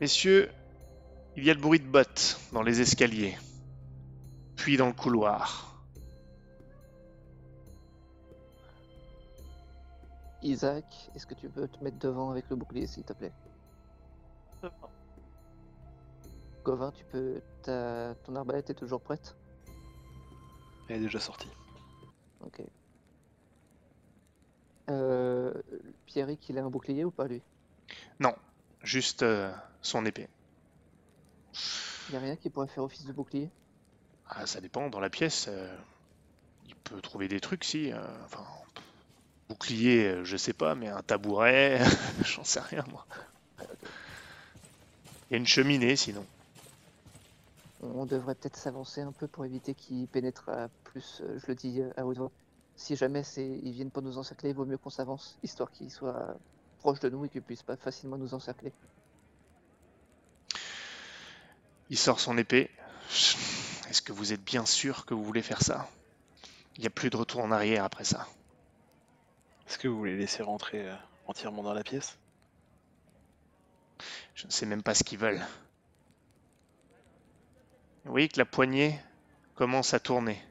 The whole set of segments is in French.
Messieurs, il y a le bruit de bottes dans les escaliers, puis dans le couloir. Isaac, est-ce que tu peux te mettre devant avec le bouclier, s'il te plaît? Gauvin, tu peux. ta- Ton arbalète est toujours prête? Elle est déjà sortie. Ok. Euh, Pierrick, il a un bouclier ou pas lui? Non, juste euh, son épée. Il a rien qui pourrait faire office de bouclier? Ah, ça dépend, dans la pièce, euh, il peut trouver des trucs, si. euh, enfin, bouclier, je sais pas, mais un tabouret, j'en sais rien, moi. Il y a une cheminée, sinon. On devrait peut-être s'avancer un peu pour éviter qu'ils pénètrent à plus, je le dis à haute voix. Si jamais ils viennent pour nous encercler, il vaut mieux qu'on s'avance, histoire qu'ils soient proches de nous et qu'ils puissent pas facilement nous encercler. Il sort son épée. Est-ce que vous êtes bien sûr que vous voulez faire ça? Il n'y a plus de retour en arrière après ça. Est-ce que vous voulez laisser rentrer euh, entièrement dans la pièce? Je ne sais même pas ce qu'ils veulent. Vous voyez que la poignée commence à tourner.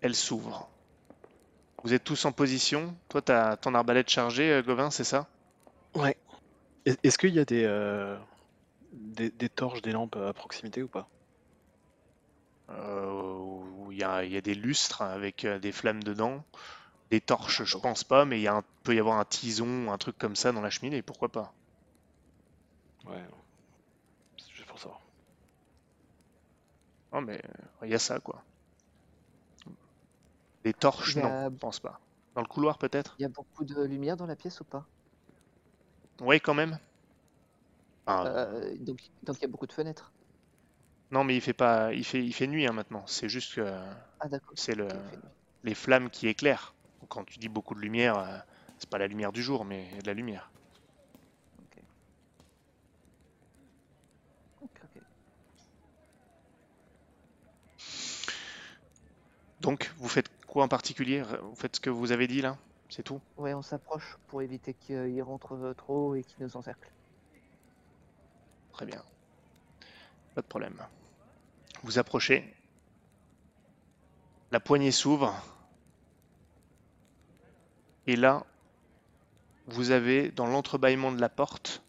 Elle s'ouvre. Vous êtes tous en position. Toi, tu as ton arbalète chargée, euh, Gauvin, c'est ça? Ouais. Est- Est-ce qu'il y a des, euh, des, des torches, des lampes à proximité ou pas? Euh, il y a, il y a des lustres avec des flammes dedans. Des torches, je pense pas, mais il peut y avoir un tison, un truc comme ça dans la cheminée, pourquoi pas? Ouais. C'est juste pour savoir. Non, mais il y a ça, quoi. Des torches, non, je pense pas. Dans le couloir, peut-être Il y a beaucoup de lumière dans la pièce ou pas? Oui, quand même. Ah, Euh, donc, donc il y a beaucoup de fenêtres. Non, mais il fait pas, il fait, il fait nuit hein, maintenant. C'est juste que Ah c'est le, les flammes qui éclairent. Quand tu dis beaucoup de lumière, euh, c'est pas la lumière du jour, mais de la lumière. Donc, vous faites quoi en particulier Vous faites ce que vous avez dit là? C'est tout? Ouais, on s'approche pour éviter qu'ils rentrent euh, trop et qu'ils nous encerclent. Très bien. Pas de problème. Vous approchez. La poignée s'ouvre. Et là, vous avez dans l'entrebâillement de la porte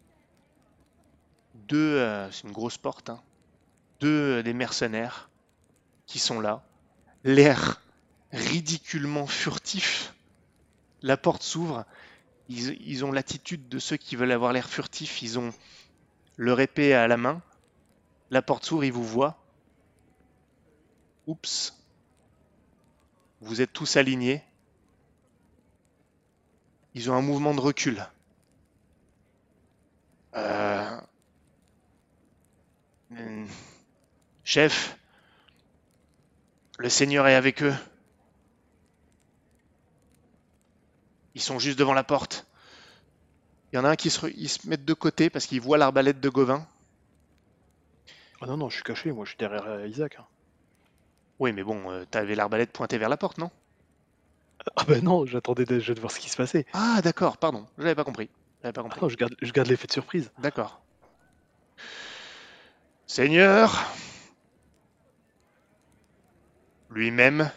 deux, euh, c'est une grosse porte, hein, deux euh, des mercenaires qui sont là, l'air ridiculement furtif. La porte s'ouvre. Ils, ont l'attitude de ceux qui veulent avoir l'air furtif. Ils ont leur épée à la main. La porte s'ouvre, ils vous voient. Oups. Vous êtes tous alignés. Ils ont un mouvement de recul. Euh... hmm. Chef, le Seigneur est avec eux. Ils sont juste devant la porte. Il y en a un qui se, ils se mettent de côté parce qu'il voit l'arbalète de Gauvin. Ah non, non, je suis caché, moi je suis derrière euh, Isaac. hein. Oui, mais bon, euh, t'avais l'arbalète pointée vers la porte, non? Ah bah non, j'attendais déjà de voir ce qui se passait. Ah, d'accord, pardon, j'avais pas compris. J'avais pas Ah compris. non, je garde, je garde l'effet de surprise. D'accord. Seigneur, lui-même,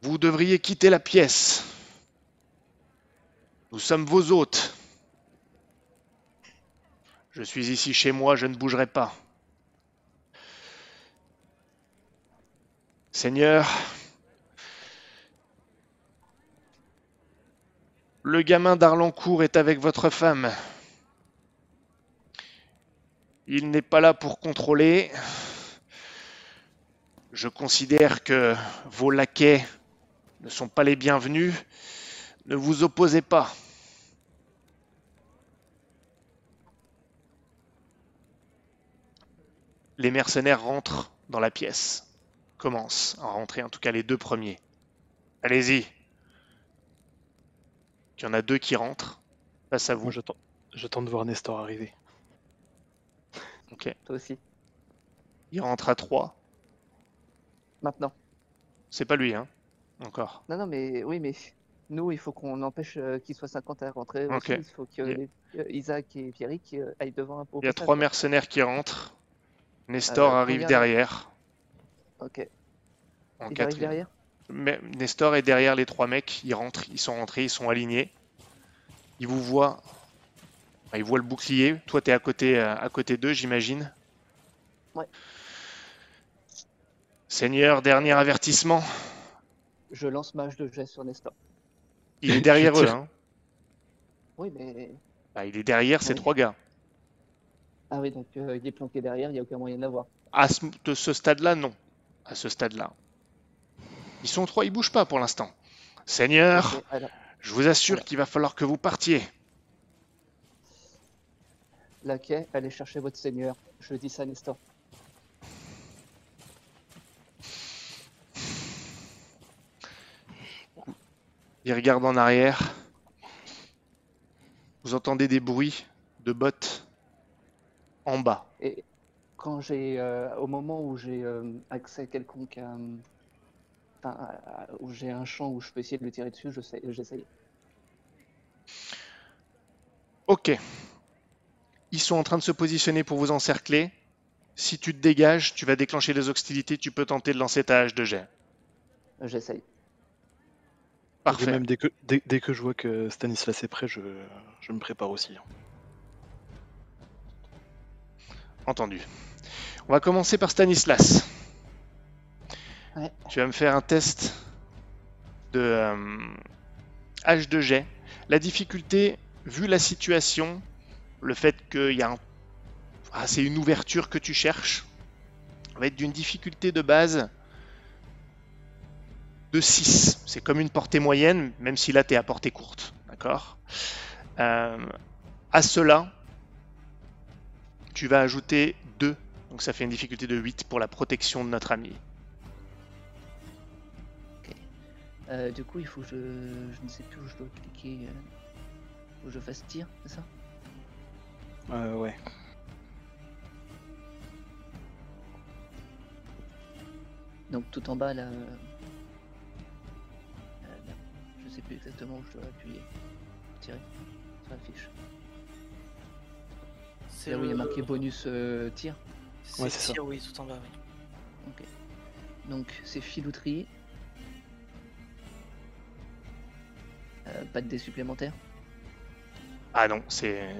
vous devriez quitter la pièce. Nous sommes vos hôtes. Je suis ici chez moi, je ne bougerai pas. Seigneur, le gamin d'Arlancourt est avec votre femme. Il n'est pas là pour contrôler. Je considère que vos laquais ne sont pas les bienvenus. Ne vous opposez pas. Les mercenaires rentrent dans la pièce. Commencent à rentrer, en tout cas les deux premiers. Allez-y. Il y en a deux qui rentrent. Face à vous. Moi j'attends, j'attends de voir Nestor arriver. Ok. Toi aussi. Il rentre à trois. Maintenant. C'est pas lui, hein. encore. Non, non, mais oui, mais nous, il faut qu'on empêche euh, qu'il soit 50 à rentrer. Aussi. Il faut que Yeah. les- euh, Isaac et Pierrick euh, aillent devant un Il y a trois mercenaires qui rentrent. Nestor arrive derrière. Ok. En Il arrive derrière Mais Nestor est derrière les trois mecs. Ils rentrent, ils sont rentrés, ils sont alignés. Ils vous voient. Enfin, ils voient le bouclier. Toi, t'es à côté, à côté d'eux, j'imagine. Ouais. Seigneur, dernier avertissement. Je lance mage de jet sur Nestor. Il est derrière eux. hein. Oui, mais. Bah, il est derrière ces Oui. trois gars. Ah oui, donc euh, il est planqué derrière, il n'y a aucun moyen de l'avoir. À ce, de ce stade-là, non. À ce stade-là. Ils sont trois, ils bougent pas pour l'instant. Seigneur, alors, je vous assure qu'il va falloir que vous partiez. laquais, allez chercher votre seigneur. Je dis ça à Nestor. Il regarde en arrière. Vous entendez des bruits de bottes en bas. Et quand j'ai, euh, au moment où j'ai euh, accès quelconque à, à- à- où j'ai un champ où je peux essayer de le tirer dessus, je sais, j'essaye. Ok. Ils sont en train de se positionner pour vous encercler. Si tu te dégages, tu vas déclencher les hostilités. Tu peux tenter de lancer ta hache de jet. J'essaye. Et Parfait. même dès que, dès, dès que je vois que Stanislas est prêt, je, je me prépare aussi. Entendu. On va commencer par Stanislas. Ouais. Tu vas me faire un test de euh, H de jet. La difficulté, vu la situation, le fait qu'il y a un... Ah, c'est une ouverture que tu cherches, va être d'une difficulté de base de 6. C'est comme une portée moyenne, même si là tu es à portée courte. D'accord Euh, À cela, tu vas ajouter 2. Donc ça fait une difficulté de 8 pour la protection de notre ami. Euh, du coup, il faut que je, je ne sais plus où je dois cliquer. Euh, faut que je fasse tir, c'est ça? Euh, ouais. Donc tout en bas là. Je sais plus exactement où je dois appuyer. Tirer sur la fiche. C'est Là où il y a marqué bonus euh, tir. C'est Ouais, c'est ça. tir, oui, tout en bas, oui. Ok. Donc c'est filouterie. Euh, pas de dés supplémentaires. Ah non, c'est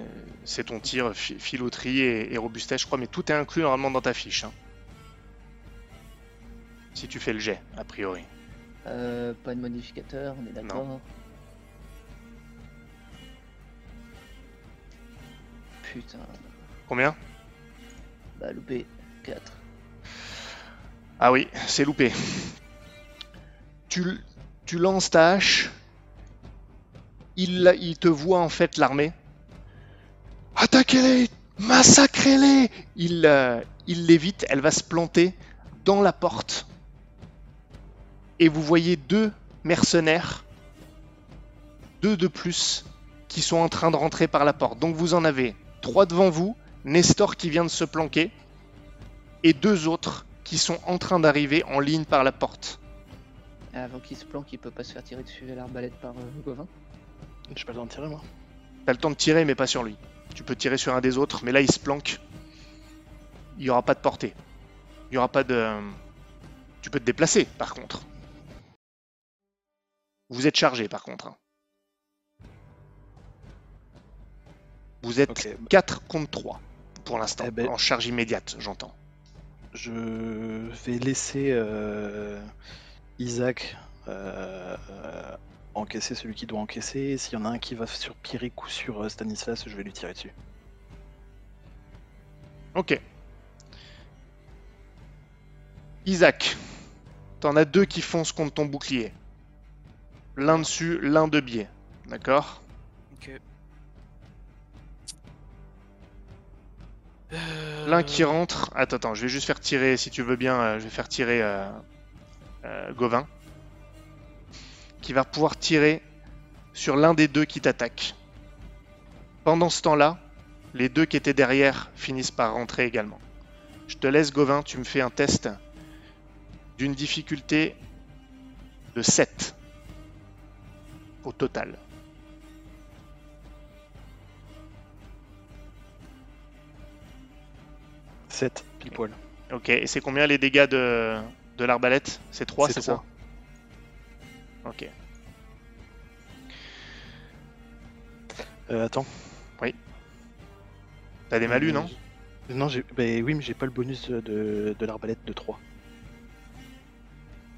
c'est ton tir, fi- filouterie et, et robustesse, je crois, mais tout est inclus normalement dans ta fiche. hein. Si tu fais le jet, a priori. Euh, pas de modificateur, on est d'accord. Putain, Combien? Bah loupé. 4. Ah oui, c'est loupé. Tu, tu lances ta hache. Il, il te voit en fait l'armée. Attaquez-les Massacrez-les Il euh, il l'évite, elle va se planter dans la porte. Et vous voyez deux mercenaires, deux de plus, qui sont en train de rentrer par la porte. Donc vous en avez trois devant vous, Nestor qui vient de se planquer, et deux autres qui sont en train d'arriver en ligne par la porte. Avant qu'il se planque, il peut pas se faire tirer dessus à l'arbalète par euh, Gauvin. J'ai pas le temps de tirer, moi. T'as le temps de tirer, mais pas sur lui. Tu peux tirer sur un des autres, mais là il se planque. Il n'y aura pas de portée. Il n'y aura pas de. Tu peux te déplacer, par contre. Vous êtes chargé, par contre. hein. Vous êtes Ok. 4 contre 3 pour l'instant, Eh ben- en charge immédiate, j'entends. Je vais laisser euh, Isaac euh, euh, encaisser celui qui doit encaisser. S'il y en a un qui va sur Pierrick ou sur Stanislas, je vais lui tirer dessus. Ok. Isaac, t'en as deux qui foncent contre ton bouclier. L'un dessus, l'un de biais. D'accord Ok. L'un qui Euh, rentre. Attends, attends, je vais juste faire tirer, si tu veux bien, euh, je vais faire tirer euh, euh, Gauvin. Qui va pouvoir tirer sur l'un des deux qui t'attaque. Pendant ce temps-là, les deux qui étaient derrière finissent par rentrer également. Je te laisse, Gauvin, tu me fais un test d'une difficulté de 7 au total. « 7, pile poil. Ok, et c'est combien les dégâts de, de l'arbalète? C'est 3, C'est ça? Ok. Euh, attends. T'as des malus, Euh, non? j'ai- Non, j'ai... bah oui, mais j'ai pas le bonus de, de, de l'arbalète de 3.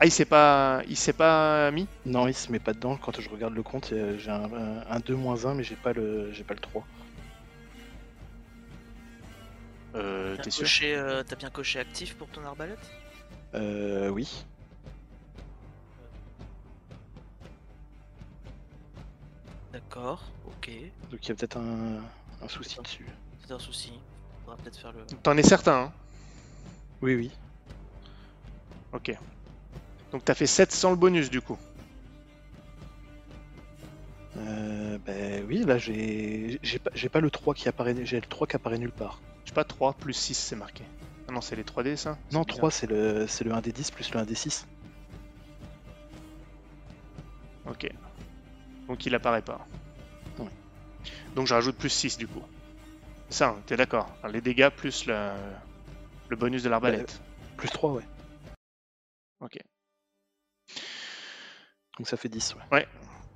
Ah, il s'est pas, il s'est pas mis? Non, il se met pas dedans. Quand je regarde le compte, euh, j'ai un, un, un 2 1, mais j'ai pas le, j'ai pas le 3. Euh, T'as t'es sûr? coché, euh, T'as bien coché actif pour ton arbalète? Euh, oui. D'accord, ok. Donc il y a peut-être un, un souci dessus. C'est un souci. Faudra peut-être faire le. T'en es certain, hein? Oui, oui. Ok. Donc t'as fait 7 sans le bonus, du coup. Euh, ben oui, là j'ai, j'ai pas, j'ai pas le 3 qui apparaît, j'ai le 3 qui apparaît nulle part. Je sais pas, 3 plus 6, c'est marqué. Ah non, c'est les 3D, ça? Non, bizarre. 3 c'est le, c'est le 1d10 plus le 1d6. Ok. Donc il apparaît pas. Ouais. Donc je rajoute plus 6 du coup. C'est ça, hein, t'es d'accord. Les dégâts plus le, le bonus de l'arbalète. Plus 3, ouais. Ok. Donc ça fait 10, ouais.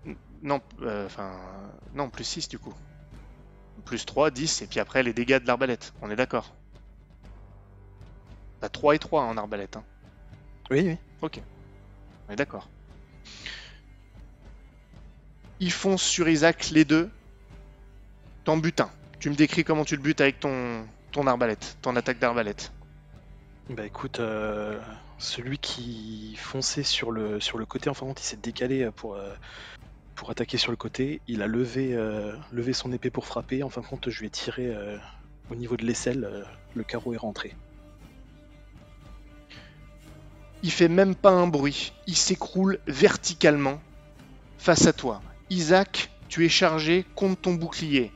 N- Non, euh, enfin. non, plus 6 du coup. Plus 3, 10, et puis après les dégâts de l'arbalète. On est d'accord. T'as 3 et 3 en arbalète. Hein. Oui, oui. Ok. On est d'accord. Ils foncent sur Isaac les deux. T'en butes un. Tu me décris comment tu le butes avec ton, ton arbalète, ton attaque d'arbalète. Bah écoute, euh, celui qui fonçait sur le, sur le côté, en fin de compte, il s'est décalé pour, euh, pour attaquer sur le côté. Il a levé, euh, levé son épée pour frapper. En fin de compte, je lui ai tiré euh, au niveau de l'aisselle. euh, le carreau est rentré. Il fait même pas un bruit. Il s'écroule verticalement face à toi. Isaac, tu es chargé contre ton bouclier,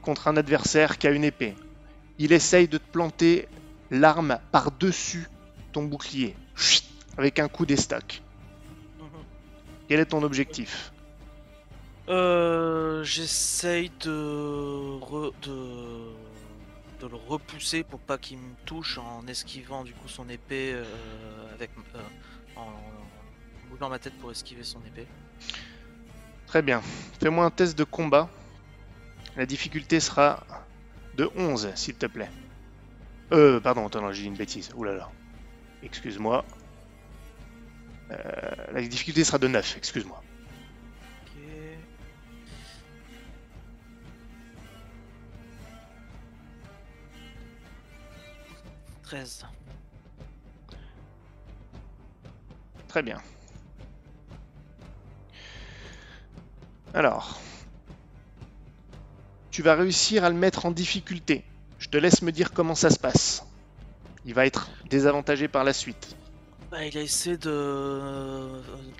contre un adversaire qui a une épée. Il essaye de te planter l'arme par-dessus ton bouclier, Chut, avec un coup d'estac. Mhm. Quel est ton objectif Euh, J'essaye de, re- de de le repousser pour pas qu'il me touche en esquivant du coup son épée euh, avec euh, en, en bougeant ma tête pour esquiver son épée. Très bien. Fais-moi un test de combat. La difficulté sera de 11, s'il te plaît. Euh, pardon, attends, j'ai dit une bêtise. Ouh là là. Excuse-moi. Euh, la difficulté sera de 9, excuse-moi. Treize. Très bien. Alors. Tu vas réussir à le mettre en difficulté. Je te laisse me dire comment ça se passe. Il va être désavantagé par la suite. Bah, il a essayé de,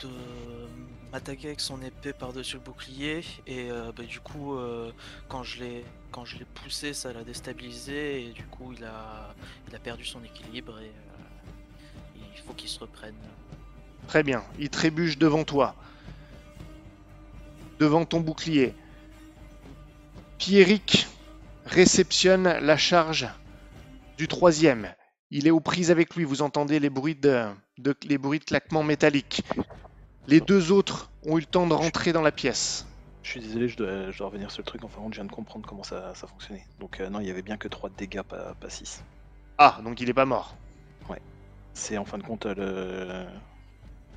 de m'attaquer avec son épée par-dessus le bouclier et euh, bah, du coup euh, quand je l'ai quand je l'ai poussé ça l'a déstabilisé et du coup il a il a perdu son équilibre et euh, il faut qu'il se reprenne. Très bien. Il trébuche devant toi. Devant ton bouclier. Pierrick réceptionne la charge du troisième. Il est aux prises avec lui. Vous entendez les bruits de, de- les bruits de claquements métalliques. Les deux autres ont eu le temps de rentrer dans la pièce. Je suis désolé, je dois, je dois revenir sur le truc. En fin de compte, je viens de comprendre comment ça, ça fonctionnait. Donc euh, non, il y avait bien que 3 de dégâts, pas, pas 6. Ah, donc il est pas mort. C'est en fin de compte euh, le...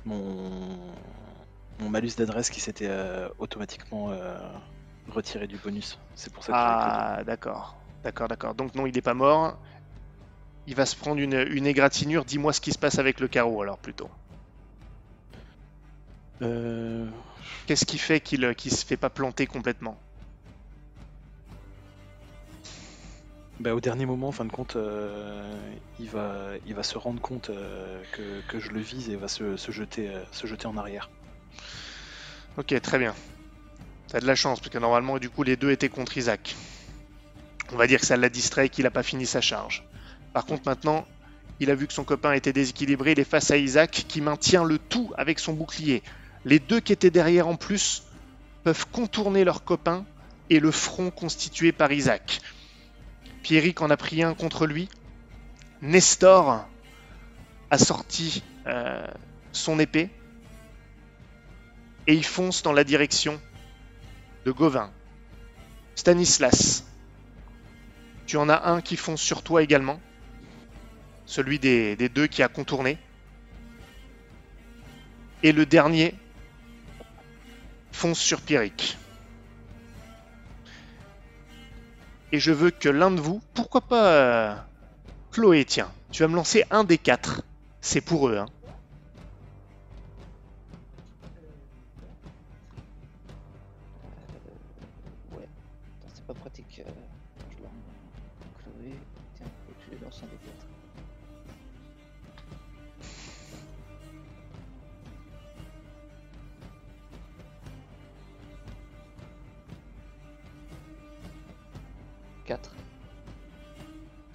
mon... mon malus d'adresse qui s'était euh, automatiquement euh, retiré du bonus. C'est pour ça que Ah, d'accord. D'accord, d'accord. Donc non, il n'est pas mort. Il va se prendre une, une égratignure. Dis-moi ce qui se passe avec le carreau, alors, plutôt. Euh, Qu'est-ce qui fait qu'il ne se fait pas planter complètement? Bah, au dernier moment, en fin de compte, euh, il, va, il va se rendre compte euh, que, que je le vise et va se, se jeter, euh, se jeter en arrière. Ok, très bien. T'as de la chance, parce que normalement, du coup, les deux étaient contre Isaac. On va dire que ça l'a distrait et qu'il n'a pas fini sa charge. Par contre, maintenant, Il a vu que son copain était déséquilibré. Il est face à Isaac qui maintient le tout avec son bouclier. Les deux qui étaient derrière en plus peuvent contourner leur copain et le front constitué par Isaac. Pierrick en a pris un contre lui. Nestor a sorti euh, son épée et il fonce dans la direction de Gauvin. Stanislas, tu en as un qui fonce sur toi également, celui des, deux qui a contourné. Et le dernier fonce sur Pierrick. Et je veux que l'un de vous, pourquoi pas euh, Chloé, tiens, tu vas me lancer un des quatre. C'est pour eux, hein.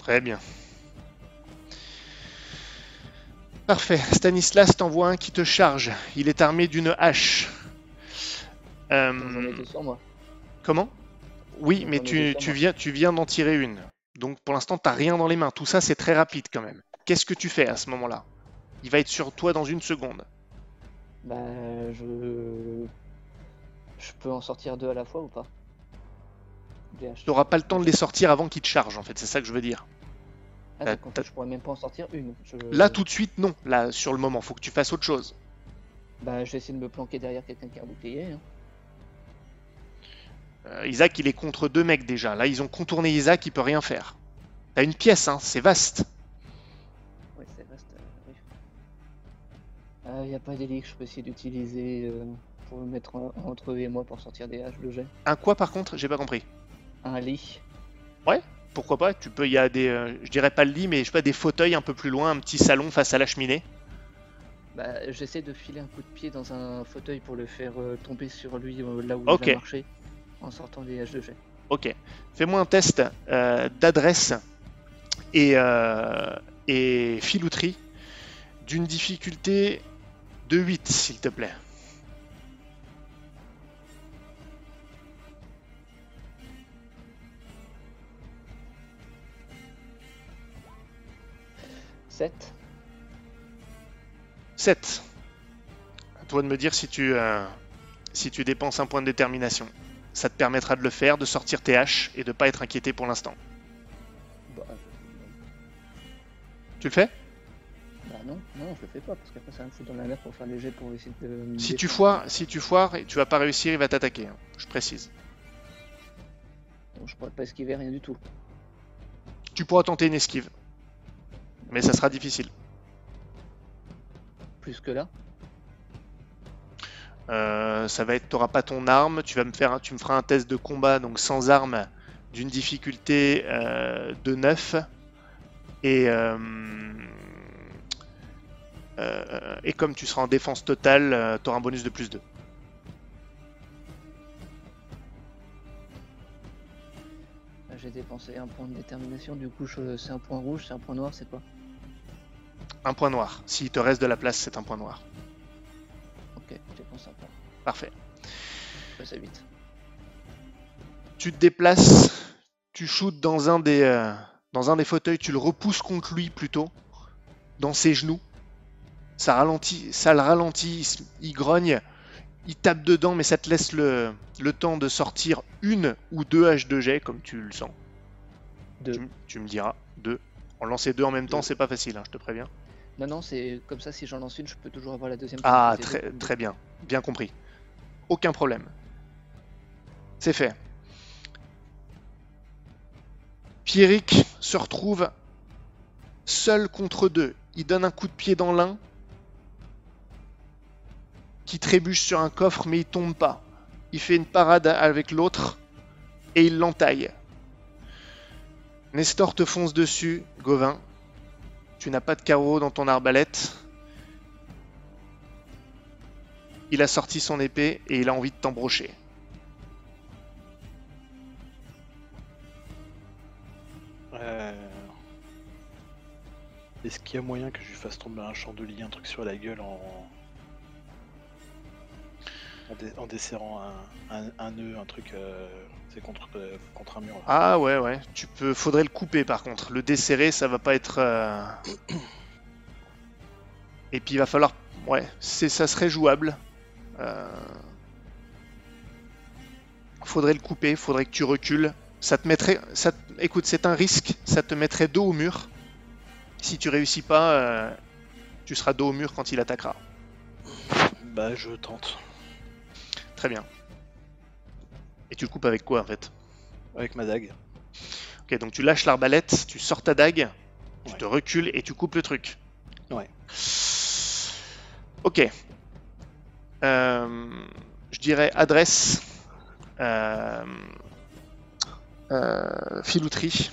Très bien. Parfait. Stanislas t'envoie un qui te charge. Il est armé d'une hache. Euh, J'en ai deux sur moi. comment? Oui, mais tu, tu viens, tu viens d'en tirer une. Donc pour l'instant, t'as rien dans les mains. Tout ça, c'est très rapide quand même. Qu'est-ce que tu fais à ce moment-là? Il va être sur toi dans une seconde. Bah, je. Je peux en sortir deux à la fois ou pas? Tu n'auras pas le temps de les sortir avant qu'ils te chargent, en fait. C'est ça que je veux dire. Ah, t'as- donc en fait, je pourrais même pas en sortir une. Je- Là, tout de suite, non. Là, sur le moment, faut que tu fasses autre chose. Bah, je vais essayer de me planquer derrière quelqu'un qui a un bouclier. hein. Euh, Isaac, il est contre deux mecs déjà. Là, ils ont contourné Isaac, il peut rien faire. T'as une pièce, hein, c'est vaste. Ouais, c'est vaste. euh, oui. Ah, y a pas d'élite que je peux essayer d'utiliser euh, pour me mettre en- entre eux et moi pour sortir des haches de jet. Un quoi par contre? J'ai pas compris. Un lit. Pourquoi pas Tu peux, il y a des, euh, je dirais pas le lit, mais je sais pas des fauteuils un peu plus loin, un petit salon face à la cheminée. Bah, j'essaie de filer un coup de pied dans un fauteuil pour le faire euh, tomber sur lui euh, là où Ok. il a marché en sortant des haches de jet. Ok. Fais-moi un test euh, d'adresse et, euh, et filouterie d'une difficulté de 8, s'il te plaît. Sept. 7. À toi de me dire si tu, euh, si tu dépenses un point de détermination. Ça te permettra de le faire, de sortir tes haches et de pas être inquiété pour l'instant. Bah, Tu le fais? Bah non, non, je le fais pas parce qu'après ça va me foutre dans la merde pour faire les jets pour essayer de. Si tu foires, si tu foires et tu vas pas réussir, il va t'attaquer. hein. Je précise. Donc, je pourrais pas esquiver rien du tout. Tu pourras tenter une esquive, mais ça sera difficile. Plus que là. Euh, ça va être, t'auras pas ton arme, tu vas me faire, tu me feras un test de combat donc sans arme d'une difficulté euh, de 9 et euh, et comme tu seras en défense totale, tu auras un bonus de plus 2. Là, J'ai dépensé un point de détermination, du coup c'est un point rouge, c'est un point noir, c'est quoi? Un point noir. S'il te reste de la place, c'est un point noir. Ok, je dépense un point. Parfait. À 8. Tu te déplaces, tu shootes dans un des euh, dans un des fauteuils, tu le repousses contre lui plutôt, dans ses genoux. Ça ralentit, ça le ralentit, il, grogne, il tape dedans, mais ça te laisse le, le temps de sortir une ou deux haches de jet comme tu le sens. Deux. Tu, me diras deux. En lancer deux en même temps, c'est pas facile, hein, je te préviens. Non, non, c'est comme ça, si j'en lance une, je peux toujours avoir la deuxième. Ah, de- très bien, bien compris. Aucun problème. C'est fait. Pierrick se retrouve seul contre deux. Il donne un coup de pied dans l'un qui trébuche sur un coffre mais il tombe pas. Il fait une parade avec l'autre et il l'entaille. Nestor te fonce dessus, Gauvin. Tu n'as pas de carreau dans ton arbalète. Il a sorti son épée et il a envie de t'embrocher. Euh, Est-ce qu'il y a moyen que je lui fasse tomber un chandelier, un truc sur la gueule en. En, desserrant un nœud, un truc. euh, C'est contre, euh, contre un mur. là. Ah ouais, ouais. Tu peux. Faudrait le couper par contre. Le desserrer, ça va pas être. euh, Et puis il va falloir. Ouais, c'est ça serait jouable. Euh, Faudrait le couper. Faudrait que tu recules. Ça te mettrait. Ça... te- Écoute, c'est un risque. Ça te mettrait dos au mur. Si tu réussis pas, tu seras dos au mur quand il attaquera. Bah, je tente. Très bien. Et tu le coupes avec quoi en fait? Avec ma dague. Ok, donc tu lâches l'arbalète, tu sors ta dague, tu Ouais. te recules et tu coupes le truc. Ouais. Ok. Euh, je dirais adresse. Euh, euh, filouterie.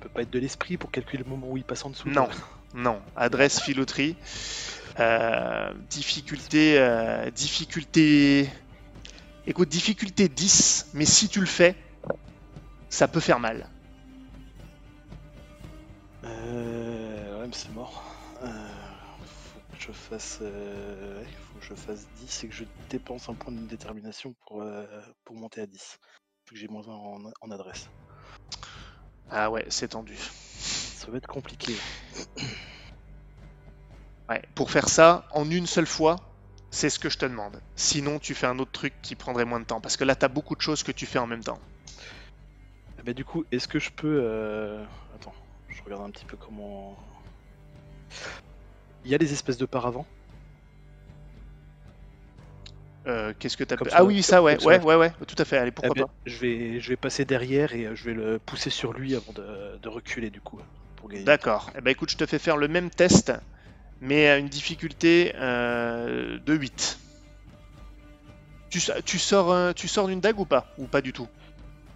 peut pas être de l'esprit pour calculer le moment où il passe en dessous. Non. Non. Adresse filouterie. Difficulté. difficulté. Écoute, difficulté 10, mais si tu le fais, ça peut faire mal. Euh, ouais, mais c'est mort. Euh, faut que je fasse. Euh, ouais, faut que je fasse 10 et que je dépense un point de détermination pour, euh, pour monter à 10. Faut que j'ai moins 1 en, en adresse. Ah ouais, c'est tendu. Ça va être compliqué. Ouais, pour faire ça en une seule fois, c'est ce que je te demande. Sinon, tu fais un autre truc qui prendrait moins de temps. Parce que là, tu as beaucoup de choses que tu fais en même temps. Ben, du coup, est-ce que je peux. euh, Attends, je regarde un petit peu comment. Il y a des espèces de paravents? Euh, Qu'est-ce que sur Ah oui, ça, ouais, comme ouais, ouais, ouais, tout à fait. Allez, pourquoi Eh ben, pas je, vais, je vais passer derrière et euh, je vais le pousser sur lui avant de, de reculer du coup. D'accord. Eh ben écoute, je te fais faire le même test, mais à une difficulté euh, de 8. Tu, tu sors, euh, tu sors d'une dague ou pas? Ou pas du tout?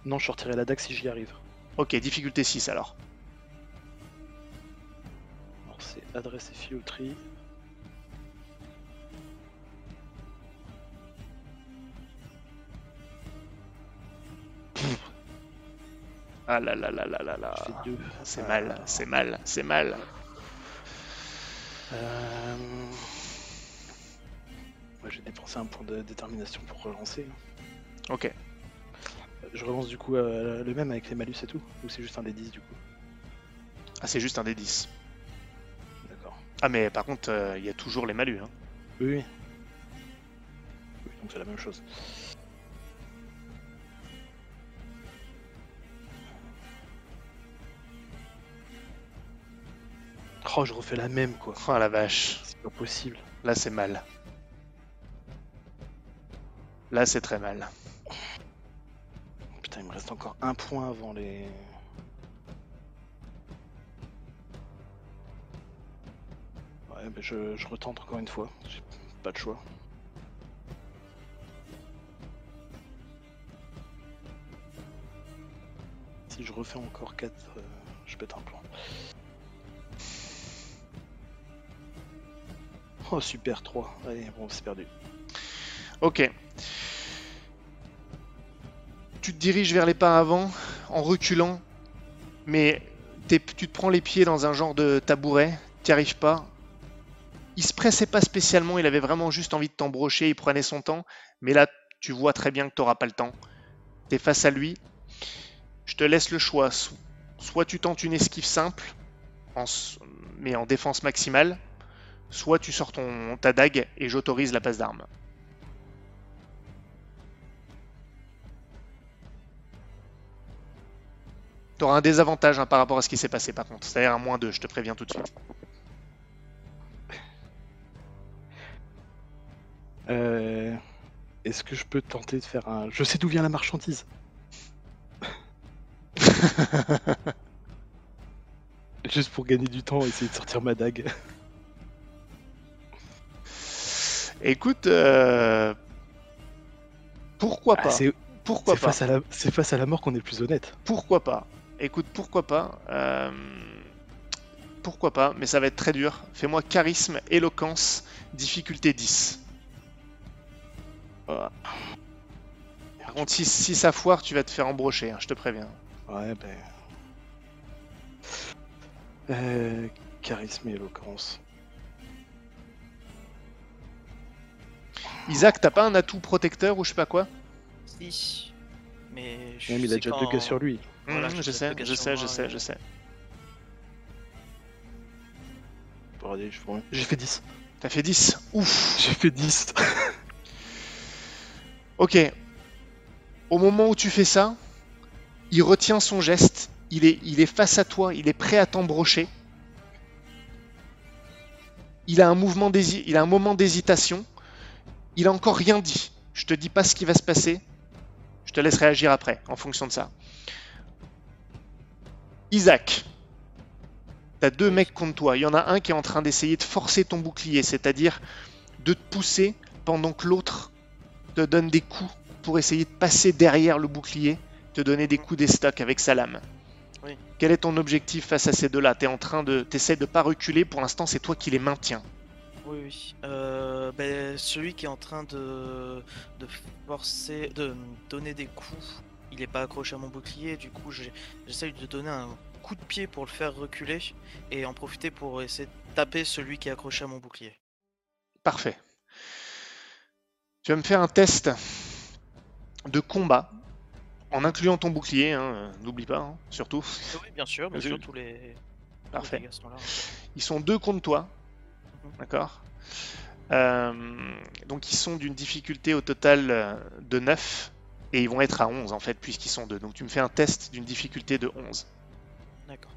Non, je sortirai la dague si j'y arrive. Ok, difficulté 6 alors. Alors c'est adresse et filouterie. Ah là là là là là là. Deux. C'est mal, c'est mal, c'est mal. Euh... Moi j'ai dépensé un point de détermination pour relancer. Ok. Je relance du coup euh, le même avec les malus et tout Ou c'est juste un des 10 du coup? Ah, c'est juste un des 10. D'accord. Ah, mais par contre, euh, il y a toujours les malus. Hein. Oui, oui. Oui, donc c'est la même chose. Oh, je refais la même quoi. Oh la vache. C'est pas possible. Là, c'est mal. Là, c'est très mal. Putain, il me reste encore un point avant les. Ouais, bah je, je retente encore une fois. J'ai pas de choix. Si je refais encore 4, je pète un plan. Oh super 3. Allez, bon c'est perdu. Ok. Tu te diriges vers les paravents en reculant, mais tu te prends les pieds dans un genre de tabouret, t'y arrives pas. Il se pressait pas spécialement, il avait vraiment juste envie de t'embrocher, il prenait son temps, mais là tu vois très bien que t'auras pas le temps. T'es face à lui. Je te laisse le choix. So- Soit tu tentes une esquive simple, mais en défense maximale, soit tu sors ton, ta dague et j'autorise la passe d'armes. T'auras un désavantage hein, par rapport à ce qui s'est passé par contre, c'est-à-dire un moins 2, je te préviens tout de suite. Euh, Est-ce que je peux tenter de faire un. Je sais d'où vient la marchandise. Juste pour gagner du temps, essayer de sortir ma dague. Écoute, euh, pourquoi Ah, pas c'est Pourquoi c'est pas face, à la... c'est face à la mort qu'on est plus honnête. Pourquoi pas Écoute, pourquoi pas euh, Pourquoi pas Mais ça va être très dur. Fais-moi charisme, éloquence, difficulté 10. Voilà. Par contre, si, si ça foire, tu vas te faire embrocher, hein, je te préviens. Ouais, ben. Euh, charisme et éloquence. Isaac, t'as pas un atout protecteur ou je sais pas quoi Si. Mais je Même il a déjà deux gars sur lui. Voilà, Mhm, je je sais je sais, je sais, ouais. je sais. J'ai fait 10. T'as fait 10. Ouf. J'ai fait 10. Ok. Au moment où tu fais ça, il retient son geste. Il est, il est face à toi. Il est prêt à t'embrocher. Il a un mouvement d'hési- il a un moment d'hésitation. Il a encore rien dit. Je te dis pas ce qui va se passer. Je te laisse réagir après, en fonction de ça. Isaac, t'as deux mecs contre toi. Il y en a un qui est en train d'essayer de forcer ton bouclier, c'est-à-dire de te pousser pendant que l'autre te donne des coups pour essayer de passer derrière le bouclier, te donner des coups d'estoc avec sa lame. Oui. Quel est ton objectif face à ces deux-là? T'es en train de, t'essaies de pas reculer. Pour l'instant, c'est toi qui les maintiens. Oui, oui. Euh, ben, celui qui est en train de, de forcer, de donner des coups, il est pas accroché à mon bouclier, du coup j'essaye de donner un coup de pied pour le faire reculer et en profiter pour essayer de taper celui qui est accroché à mon bouclier. Parfait. Tu vas me faire un test de combat en incluant ton bouclier. hein, N'oublie pas, hein, surtout. Oui, bien sûr, bien sûr, tous les, tous Parfait. les gars sont là. Ils sont deux contre toi. D'accord Euh, Donc ils sont d'une difficulté au total euh, de 9. Et ils vont être à 11 en fait, puisqu'ils sont deux. Donc tu me fais un test d'une difficulté de 11. D'accord.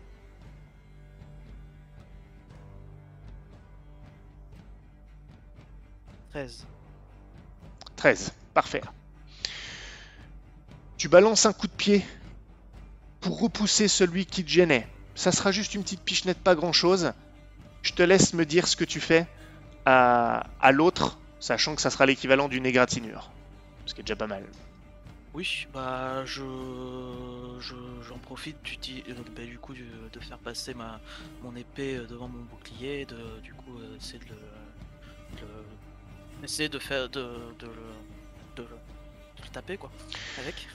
Treize. 13. Parfait. Tu balances un coup de pied pour repousser celui qui te gênait. Ça sera juste une petite pichenette, pas grand chose. Je te laisse me dire ce que tu fais à, à l'autre, sachant que ça sera l'équivalent d'une égratignure. Ce qui est déjà pas mal. Oui, bah je je- j'en profite du, euh, bah, du coup de faire passer ma mon épée euh, devant mon bouclier, de du coup euh, essayer de le, de essayer de faire de, de le de le, de le taper quoi avec.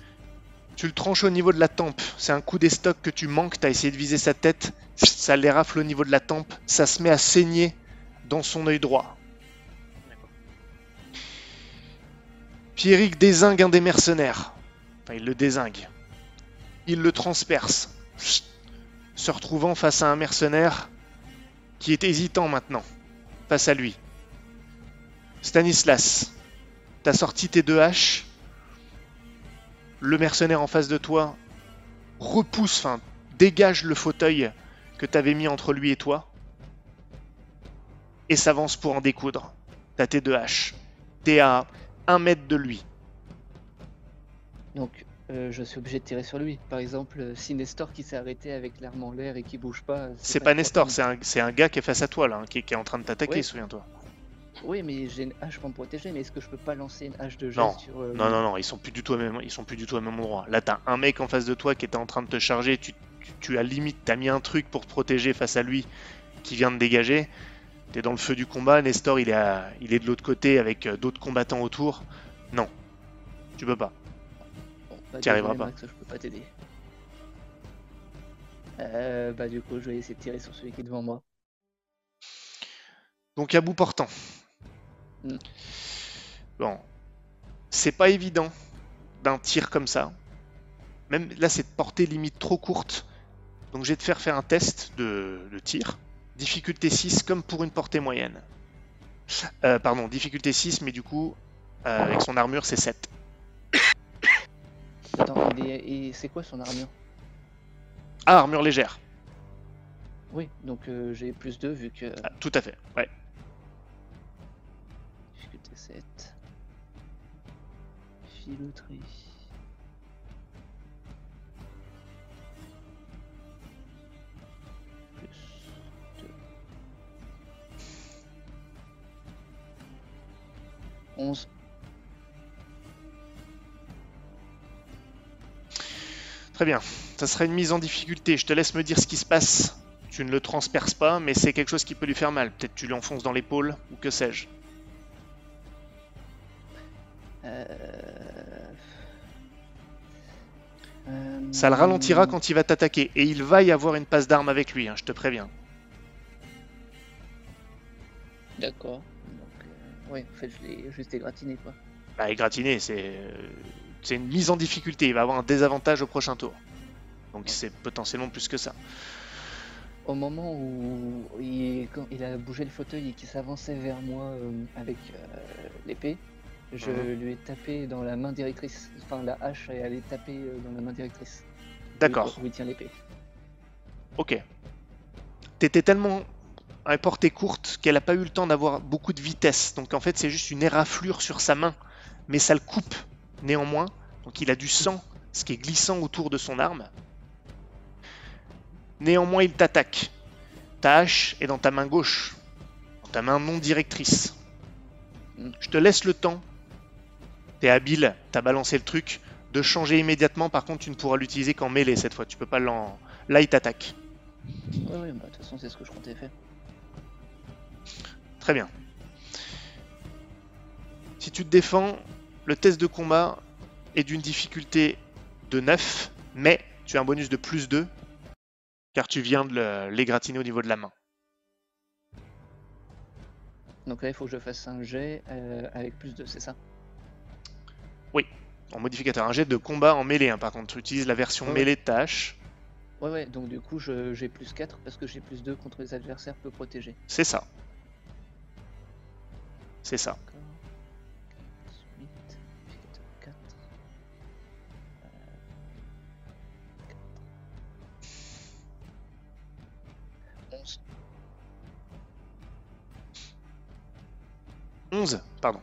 Tu le tranches au niveau de la tempe. C'est un coup d'estoc que tu manques. Tu as essayé de viser sa tête. Ça les rafle au niveau de la tempe. Ça se met à saigner dans son œil droit. Pierrick désingue un des mercenaires. Enfin, il le désingue. Il le transperce. Se retrouvant face à un mercenaire qui est hésitant maintenant. Face à lui. Stanislas, t'as sorti tes deux haches. Le mercenaire en face de toi repousse, enfin, dégage le fauteuil que t'avais mis entre lui et toi. Et s'avance pour en découdre. T'as tes deux haches. T'es à un mètre de lui. Donc, euh, je suis obligé de tirer sur lui. Par exemple, euh, si Nestor qui s'est arrêté avec l'arme en l'air et qui bouge pas. C'est pas Nestor, c'est un, gars qui est face à toi là, hein, qui, est- qui est en train de t'attaquer, Ouais. souviens-toi. Oui, mais j'ai une hache pour me protéger. Mais est-ce que je peux pas lancer une hache de jet Non. sur. euh, Non, non, non, ils sont plus du tout au même, ils sont plus du tout au même endroit. Là, t'as un mec en face de toi qui était en train de te charger. Tu, tu, tu as limite, t'as mis un truc pour te protéger face à lui qui vient de dégager. T'es dans le feu du combat. Nestor, il est, à- il est de l'autre côté avec euh, d'autres combattants autour. Non, tu peux pas. Bon, bah, T'y arriveras pas. Max, je peux pas t'aider. Euh, bah, du coup, je vais essayer de tirer sur celui qui est devant moi. Donc à bout portant. Mm. Bon, c'est pas évident d'un tir comme ça. Même là, c'est de portée limite trop courte. Donc je vais te faire faire un test de, de tir. Difficulté 6 comme pour une portée moyenne. Euh, pardon, difficulté 6, mais du coup, euh, avec son armure, c'est 7. Attends, et c'est quoi son armure? Ah, armure légère. Oui, donc euh, j'ai plus 2 vu que. Ah, tout à fait. Ouais. Difficulté 7. Filouterie. Plus 2. 11. Très bien. Ça sera une mise en difficulté. Je te laisse me dire ce qui se passe. Tu ne le transperces pas, mais c'est quelque chose qui peut lui faire mal. Peut-être tu lui enfonces dans l'épaule, ou que sais-je. Euh... Euh, Ça le ralentira quand il va t'attaquer. Et il va y avoir une passe d'armes avec lui, hein, je te préviens. D'accord. Donc, euh, ouais, en fait, je l'ai juste égratigné, quoi. Bah, égratigner, c'est euh, c'est une mise en difficulté. Il va avoir un désavantage au prochain tour. Donc c'est potentiellement plus que ça. Au moment où il, quand il a bougé le fauteuil et qu'il s'avançait vers moi euh, avec euh, l'épée, je Mhm. lui ai tapé dans la main directrice. Enfin, la hache est allée taper euh, dans la main directrice. D'accord, Où il tient l'épée. ok. T'étais tellement à portée courte qu'elle n'a pas eu le temps d'avoir beaucoup de vitesse. Donc en fait, c'est juste une éraflure sur sa main. Mais ça le coupe néanmoins. Donc il a du sang, ce qui est glissant autour de son arme. Néanmoins, il t'attaque. Ta hache est dans ta main gauche, dans ta main non directrice. Mm. Je te laisse le temps. T'es habile, t'as balancé le truc. De changer immédiatement, par contre, tu ne pourras l'utiliser qu'en mêlée cette fois. Tu peux pas l'en. Là, il t'attaque. Ouais, ouais, bah, de toute façon, c'est ce que je comptais faire. Très bien. Si tu te défends, le test de combat est d'une difficulté de 9, mais tu as un bonus de plus 2, car tu viens de l'égratigner au niveau de la main. Donc là, il faut que je fasse un jet euh, avec plus de, c'est ça? En modificateur, un jet de combat en mêlée, hein, par contre, tu utilises la version Ouais, mêlée de ta hache. Ouais, ouais, donc du coup, je- j'ai plus 4 parce que j'ai plus 2 contre les adversaires peu protégés. C'est ça. C'est ça. D'accord. 8, modificateur 4. Euh, 11. 11, pardon.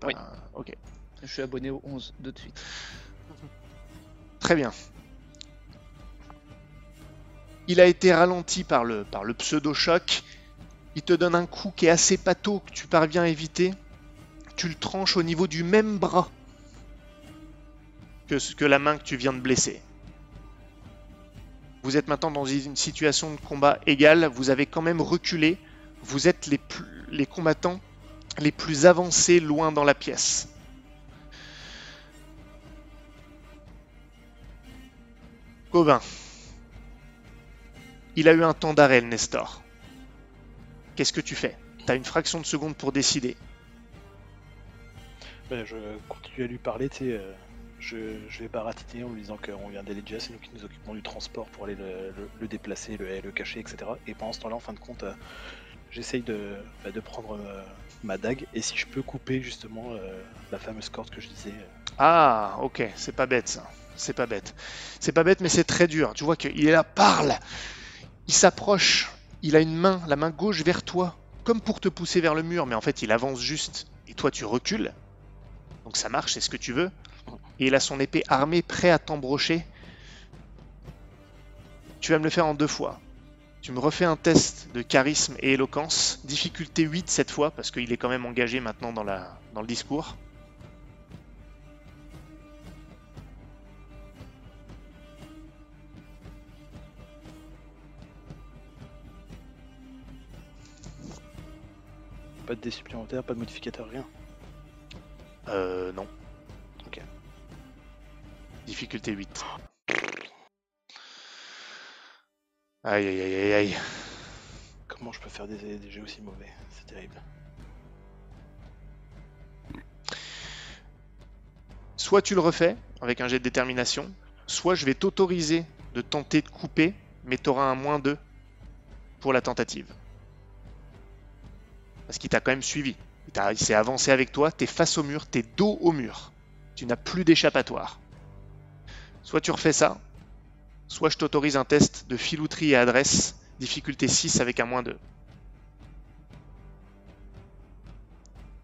Pas- Oui. Ok. Je suis abonné au 11 de suite. Très bien. Il a été ralenti par le, pseudo-choc. Il te donne un coup qui est assez pâteau que tu parviens à éviter. Tu le tranches au niveau du même bras que, la main que tu viens de blesser. Vous êtes maintenant dans une situation de combat égale. Vous avez quand même reculé. Vous êtes les combattants les plus avancés loin dans la pièce. Gobin. Il a eu un temps d'arrêt, le Nestor. Qu'est-ce que tu fais? T'as une fraction de seconde pour décider. Ben, je continue à lui parler, tu sais. euh, je, je vais baratiner en lui disant qu'on vient d'aller déjà, c'est nous qui nous occupons du transport pour aller le, le- le déplacer, le, le cacher, etc. Et pendant ce temps-là, en fin de compte, euh, j'essaye de, bah, de prendre euh, ma dague et si je peux couper justement la fameuse corde que je disais. Ah, ok, c'est pas bête ça. C'est pas bête. C'est pas bête, mais c'est très dur. Tu vois qu'il est là, parle Il s'approche, il a une main, la main gauche vers toi, comme pour te pousser vers le mur, mais en fait il avance juste, et toi tu recules. Donc ça marche, c'est ce que tu veux. Et il a son épée armée, prêt à t'embrocher. Tu vas me le faire en deux fois. Tu me refais un test de charisme et éloquence, difficulté 8 cette fois, parce qu'il est quand même engagé maintenant dans, dans le discours. Pas de dés supplémentaires, pas de modificateur, rien. Euh, non. Ok. Difficulté 8. Aïe aïe aïe aïe aïe. Comment je peux faire des, des jeux aussi mauvais? C'est terrible. Soit tu le refais avec un jet de détermination, soit je vais t'autoriser de tenter de couper, mais tu auras un moins 2 pour la tentative. Parce qu'il t'a quand même suivi. Il, s'est avancé avec toi, t'es face au mur, t'es dos au mur. Tu n'as plus d'échappatoire. Soit tu refais ça, soit je t'autorise un test de filouterie et adresse, difficulté 6 avec un moins 2.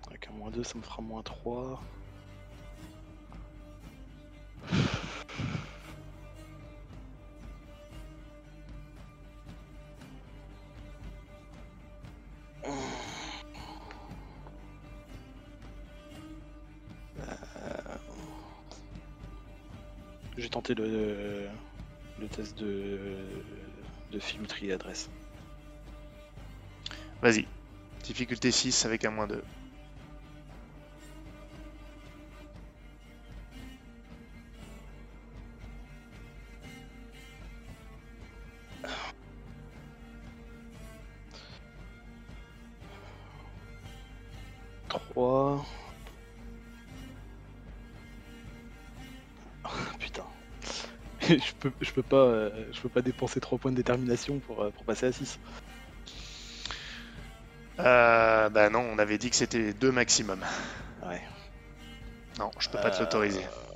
Avec un moins 2, ça me fera moins 3. J'ai tenté le, le test de, de filouterie et adresse. Vas-y. Difficulté 6 avec un moins 2. Peux, je, peux pas, euh, je peux pas dépenser 3 points de détermination pour, euh, pour passer à 6. Euh, bah non, on avait dit que c'était 2 maximum. Ouais. Non, je peux pas te l'autoriser. Euh,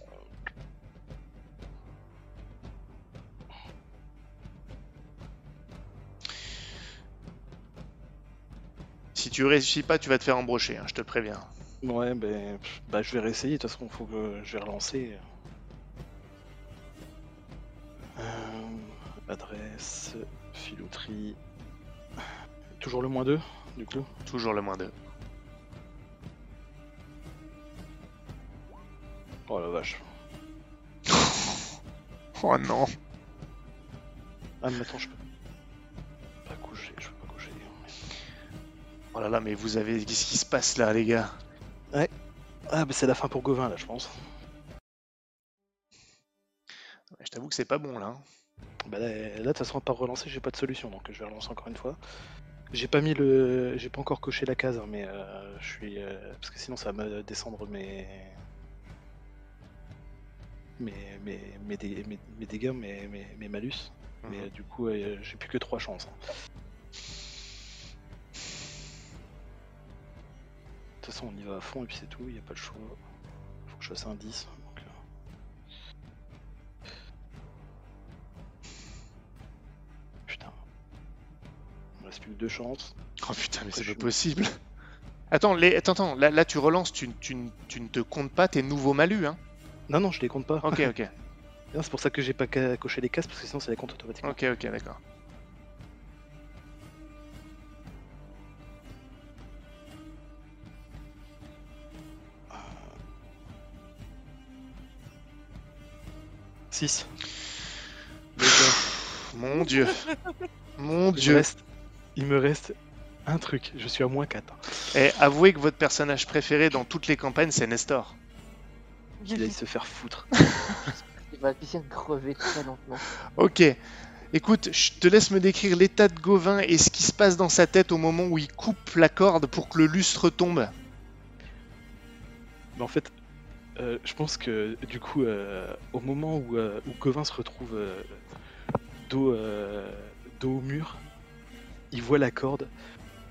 Si tu réussis pas, tu vas te faire embrocher, hein, je te préviens. Ouais, pff, bah, je vais réessayer, de toute façon, faut que je vais relancer. Adresse, filouterie. Toujours le moins 2, du coup Toujours le moins 2. Oh la vache. Oh non Ah, mais attends, je peux pas coucher, je peux pas coucher. Oh là là, mais vous avez... Qu'est-ce qui se passe là, les gars Ah, bah c'est la fin pour Gauvin, là, je pense. Je t'avoue que c'est pas bon, là. Bah là, là, de toute façon, à part relancer, j'ai pas de solution, donc je vais relancer encore une fois. J'ai pas mis le. J'ai pas encore coché la case, hein, mais euh, je suis. euh, Parce que sinon, ça va me descendre mes. Mes, mes, mes, dé- mes- mes dégâts, mes, mes, mes malus. Mais Mhm. euh, du coup, euh, j'ai plus que 3 chances. hein. De toute façon, on y va à fond et puis c'est tout, il a pas le choix. Faut que je fasse un 10. Reste plus que 2 chances. Oh putain, mais c'est pas possible. Attends, les... attends, attends, là, là tu relances, tu, tu, tu ne te comptes pas tes nouveaux malus, hein Non, non, je les compte pas. Ok, ok, c'est pour ça que j'ai pas coché les cases parce que sinon ça les compte automatiquement. ok, ok, d'accord. Six. Mon dieu. Mon Il dieu. reste... il me reste un truc, je suis à moins 4. Et avouez que votre personnage préféré dans toutes les campagnes, c'est Nestor. Il aille se faire foutre. Il va bien crever très lentement. Ok. Écoute, je te laisse me décrire l'état de Gauvin et ce qui se passe dans sa tête au moment où il coupe la corde pour que le lustre tombe. Mais en fait, euh, je pense que du coup, euh, au moment où, euh, où Gauvin se retrouve euh, dos, euh, dos au mur, il voit la corde,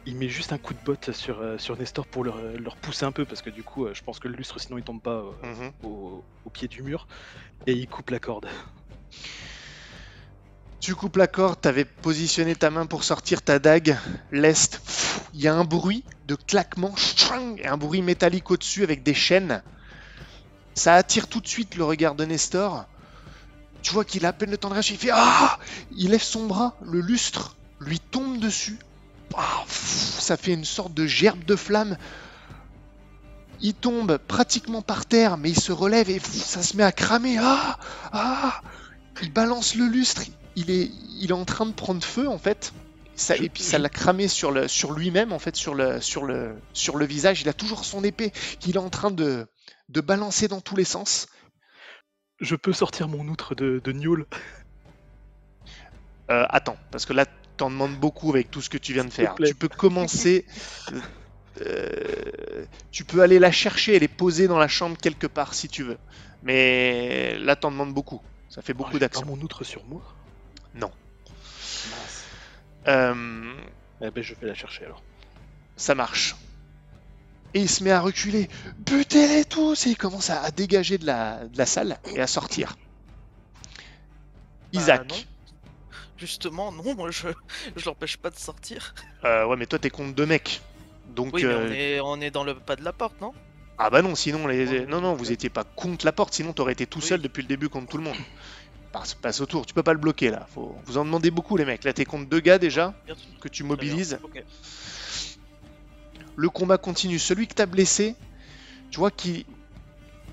il met juste un coup de botte sur, euh, sur Nestor pour le, le repousser un peu parce que du coup, euh, je pense que le lustre sinon il tombe pas euh, Mhm. au, au pied du mur et il coupe la corde. Tu coupes la corde, t'avais positionné ta main pour sortir ta dague, l'est. Il y a un bruit de claquement, et un bruit métallique au-dessus avec des chaînes. Ça attire tout de suite le regard de Nestor. Tu vois qu'il a à peine le temps de réagir. Il fait Ah Il lève son bras, le lustre lui tombe dessus. Ah, ça fait une sorte de gerbe de flamme. Il tombe pratiquement par terre, mais il se relève et ça se met à cramer. Ah Ah Il balance le lustre. Il est, il est en train de prendre feu en fait. Ça, et puis ça l'a cramé sur, le, sur lui-même en fait, sur le, sur, le, sur le visage. Il a toujours son épée qu'il est en train de, de balancer dans tous les sens. Je peux sortir mon outre de, de Euh, attends, parce que là, t'en demandes beaucoup avec tout ce que tu viens de faire. Tu peux commencer. euh, tu peux aller la chercher et les poser dans la chambre quelque part si tu veux. Mais là, t'en demandes beaucoup. Ça fait beaucoup Oh, d'actions. mon outre sur moi Non. Mince. Euh, Eh ben, je vais la chercher alors. ça marche. Et il se met à reculer. Butez-les tous Et il commence à, à dégager de la, de la salle et à sortir. Bah, Isaac. Justement, non, moi je, je l'empêche pas de sortir. Euh, ouais, mais toi, t'es contre deux mecs. Donc, Oui, mais euh, on est, on est dans le pas de la porte, non? Ah bah non, sinon les... Ouais, non non, vous étiez pas contre la porte, sinon t'aurais été tout Oui. seul depuis le début contre tout le monde. Passe, passe autour, tu peux pas le bloquer là. Faut... Vous en demandez beaucoup les mecs. Là t'es contre deux gars déjà que tu mobilises. Le combat continue. Celui que t'as blessé, tu vois qu'il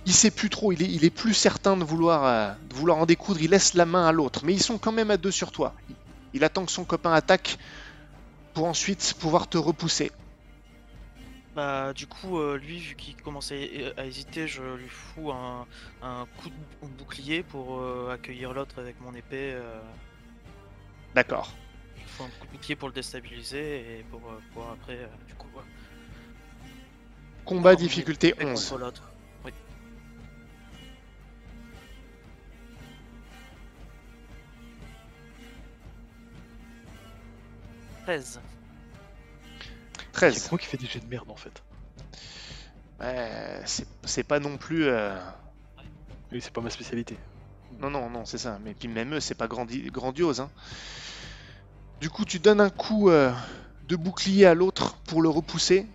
il sait plus trop. Il est, il est plus certain de vouloir euh, de vouloir en découdre. Il laisse la main à l'autre, mais ils sont quand même à deux sur toi. Il, il attend que son copain attaque pour ensuite pouvoir te repousser. Bah, du coup, euh, lui, vu qu'il commence à, à hésiter, je lui fous un, un coup de bou- bouclier pour euh, accueillir l'autre avec mon épée. D'accord. lui fous un coup de bouclier pour le déstabiliser et pour, pouvoir après, du coup, Combat difficulté Et 11. contre 13. 13. C'est moi qui fais des jets de merde en fait. Ouais, c'est c'est pas non plus. euh, Oui, c'est pas ma spécialité. Non, non, non, c'est ça. Mais puis même eux, c'est pas grandi- grandiose. hein. Du coup, tu donnes un coup euh, de bouclier à l'autre pour le repousser.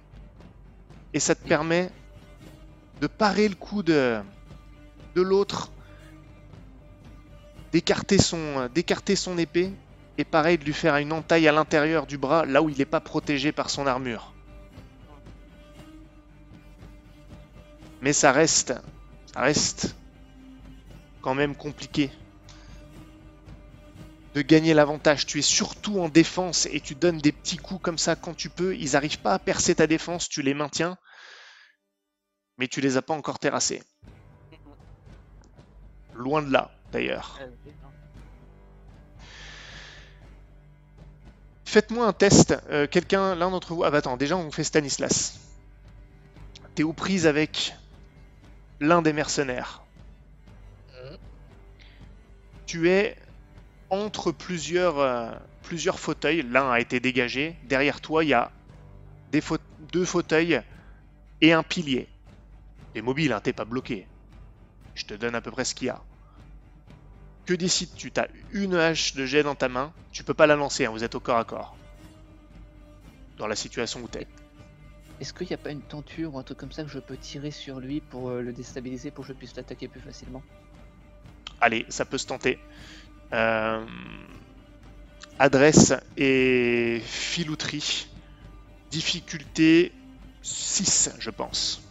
Et ça te permet de parer le coup de, de l'autre, d'écarter son, d'écarter son épée. Et pareil, de lui faire une entaille à l'intérieur du bras, là où il n'est pas protégé par son armure. Mais ça reste, ça reste quand même compliqué de gagner l'avantage. Tu es surtout en défense et tu donnes des petits coups comme ça quand tu peux. Ils n'arrivent pas à percer ta défense, tu les maintiens, mais tu les as pas encore terrassés. Loin de là, d'ailleurs. Faites-moi un test. Euh, Quelqu'un, l'un d'entre vous. Ah bah attends, déjà on fait Stanislas. T'es aux prises avec l'un des mercenaires. Tu es entre plusieurs, euh, plusieurs fauteuils. L'un a été dégagé. Derrière toi, il y a des deux fauteuils et un pilier. T'es mobile, hein, t'es pas bloqué. Je te donne à peu près ce qu'il y a. Que décides-tu? T'as une hache de jet dans ta main. Tu peux pas la lancer, hein, vous êtes au corps à corps. Dans la situation où t'es. Est-ce qu'il n'y a pas une tenture ou un truc comme ça que je peux tirer sur lui pour euh, le déstabiliser pour que je puisse l'attaquer plus facilement? Allez, ça peut se tenter. Euh, Adresse et filouterie. Difficulté 6, je pense.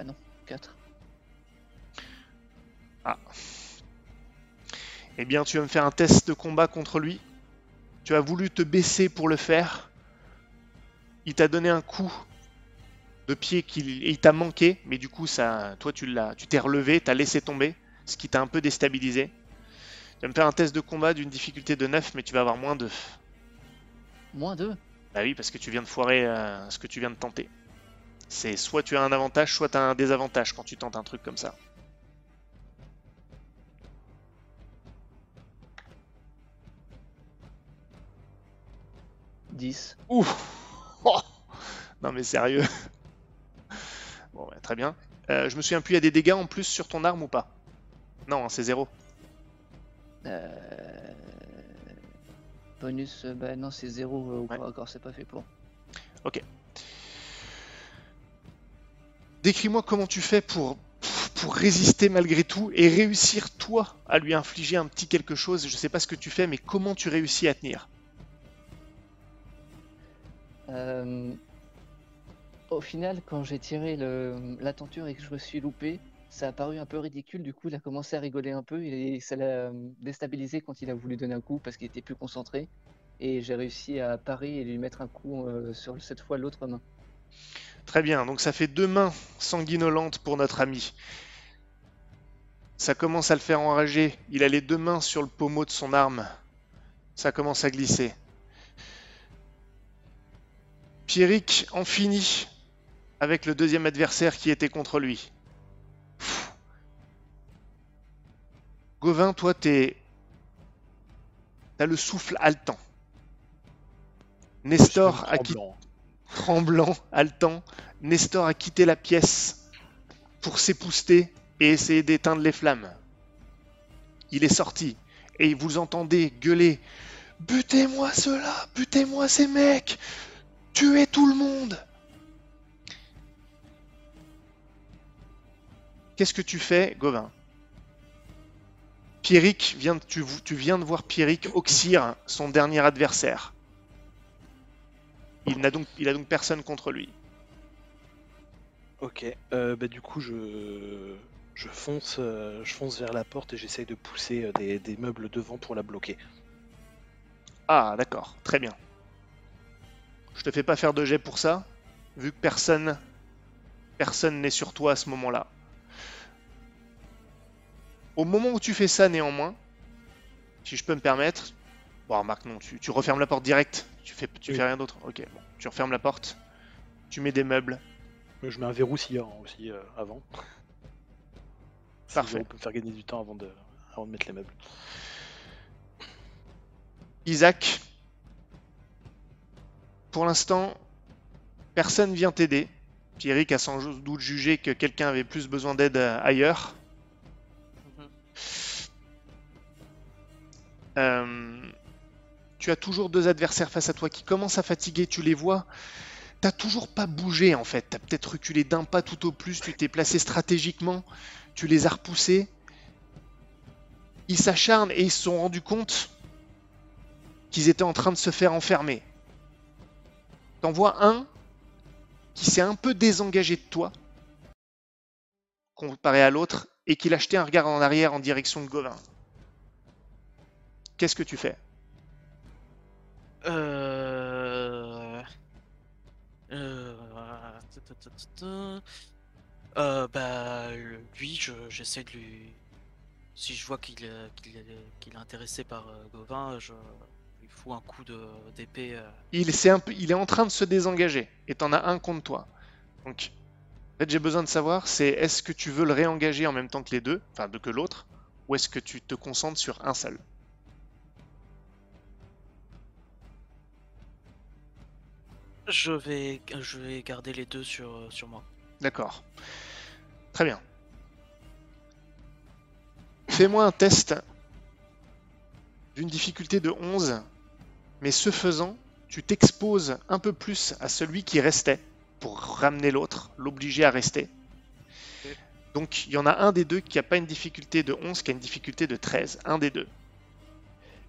Bah non, 4. Eh bien, tu vas me faire un test de combat contre lui. Tu as voulu te baisser pour le faire. Il t'a donné un coup de pied qu'il et il t'a manqué, mais du coup, ça, toi, tu l'as, tu t'es relevé, t'as laissé tomber, ce qui t'a un peu déstabilisé. Tu vas me faire un test de combat d'une difficulté de 9, mais tu vas avoir moins de. Moins 2 Bah oui, parce que tu viens de foirer euh, ce que tu viens de tenter. C'est soit tu as un avantage, soit tu as un désavantage quand tu tentes un truc comme ça. Dix. Ouf Oh Non mais sérieux Bon, ouais, très bien. Euh, je me souviens plus, il y a des dégâts en plus sur ton arme ou pas? Non, hein, c'est zéro. Euh... Bonus, euh, bah non, c'est 0 au Ouais. corps, c'est pas fait pour. Décris-moi comment tu fais pour, pour résister malgré tout et réussir toi à lui infliger un petit quelque chose. Je sais pas ce que tu fais, mais comment tu réussis à tenir? Euh, Au final, quand j'ai tiré la tenture et que je me suis loupé, ça a paru un peu ridicule. Du coup, il a commencé à rigoler un peu et ça l'a déstabilisé quand il a voulu donner un coup parce qu'il était plus concentré. Et j'ai réussi à parer et lui mettre un coup euh, sur cette fois l'autre main. Très bien, donc ça fait deux mains sanguinolentes pour notre ami. Ça commence à le faire enrager. Il a les deux mains sur le pommeau de son arme. Ça commence à glisser. Pierrick en finit avec le deuxième adversaire qui était contre lui. Pfff. Gauvin, toi, t'es. T'as le souffle haletant. Nestor a quitté Tremblant. haletant, Nestor a quitté la pièce pour s'épouster et essayer d'éteindre les flammes. Il est sorti et vous entendez gueuler Butez-moi ceux-là, butez-moi ces mecs, tuez tout le monde. Qu'est-ce que tu fais, Gauvin? Pierrick vient, tu, tu viens de voir Pierrick oxyre son dernier adversaire. Il n'a donc, il a donc personne contre lui. Ok. Euh, bah, du coup, je, je, fonce, euh, je fonce vers la porte et j'essaye de pousser euh, des, des meubles devant pour la bloquer. Ah, d'accord, très bien. Je te fais pas faire de jet pour ça, vu que personne, personne n'est sur toi à ce moment-là. Au moment où tu fais ça, néanmoins, Si je peux me permettre. Bon, remarque, non, tu, tu refermes la porte direct. Tu fais, tu Oui. fais rien d'autre. Ok, bon. Tu refermes la porte. Tu mets des meubles. Je mets un verrou sciant aussi euh, avant. Parfait. peut me faire gagner du temps avant de, avant de mettre les meubles. Isaac, pour l'instant, personne vient t'aider. Pierrick a sans doute jugé que quelqu'un avait plus besoin d'aide euh, ailleurs. Mhm. Euh, tu as toujours deux adversaires face à toi qui commencent à fatiguer, tu les vois. T'as toujours pas bougé en fait. T'as peut-être reculé d'un pas tout au plus. Tu t'es placé stratégiquement. Tu les as repoussés. Ils s'acharnent et ils se sont rendus compte qu'ils étaient en train de se faire enfermer. T'en vois un qui s'est un peu désengagé de toi comparé à l'autre et qui l'a jeté un regard en arrière en direction de Gauvin. Qu'est-ce que tu fais? Euh... Euh... Euh, bah, lui, je- j'essaie de lui. Si je vois qu'il est, qu'il est, intéressé par euh, Gauvin, je lui fous un coup d'épée. euh. il, est en train de se désengager et t'en as un contre toi. Donc, en fait, j'ai besoin de savoir, c'est est-ce que tu veux le réengager en même temps que les deux, enfin que l'autre, ou est-ce que tu te concentres sur un seul? Je vais, je vais garder les deux sur, euh, sur moi. D'accord. Très bien. Fais-moi un test d'une difficulté de 11, mais ce faisant, tu t'exposes un peu plus à celui qui restait pour ramener l'autre, l'obliger à rester. Donc il y en a un des deux qui n'a pas une difficulté de 11, qui a une difficulté de 13. Un des deux.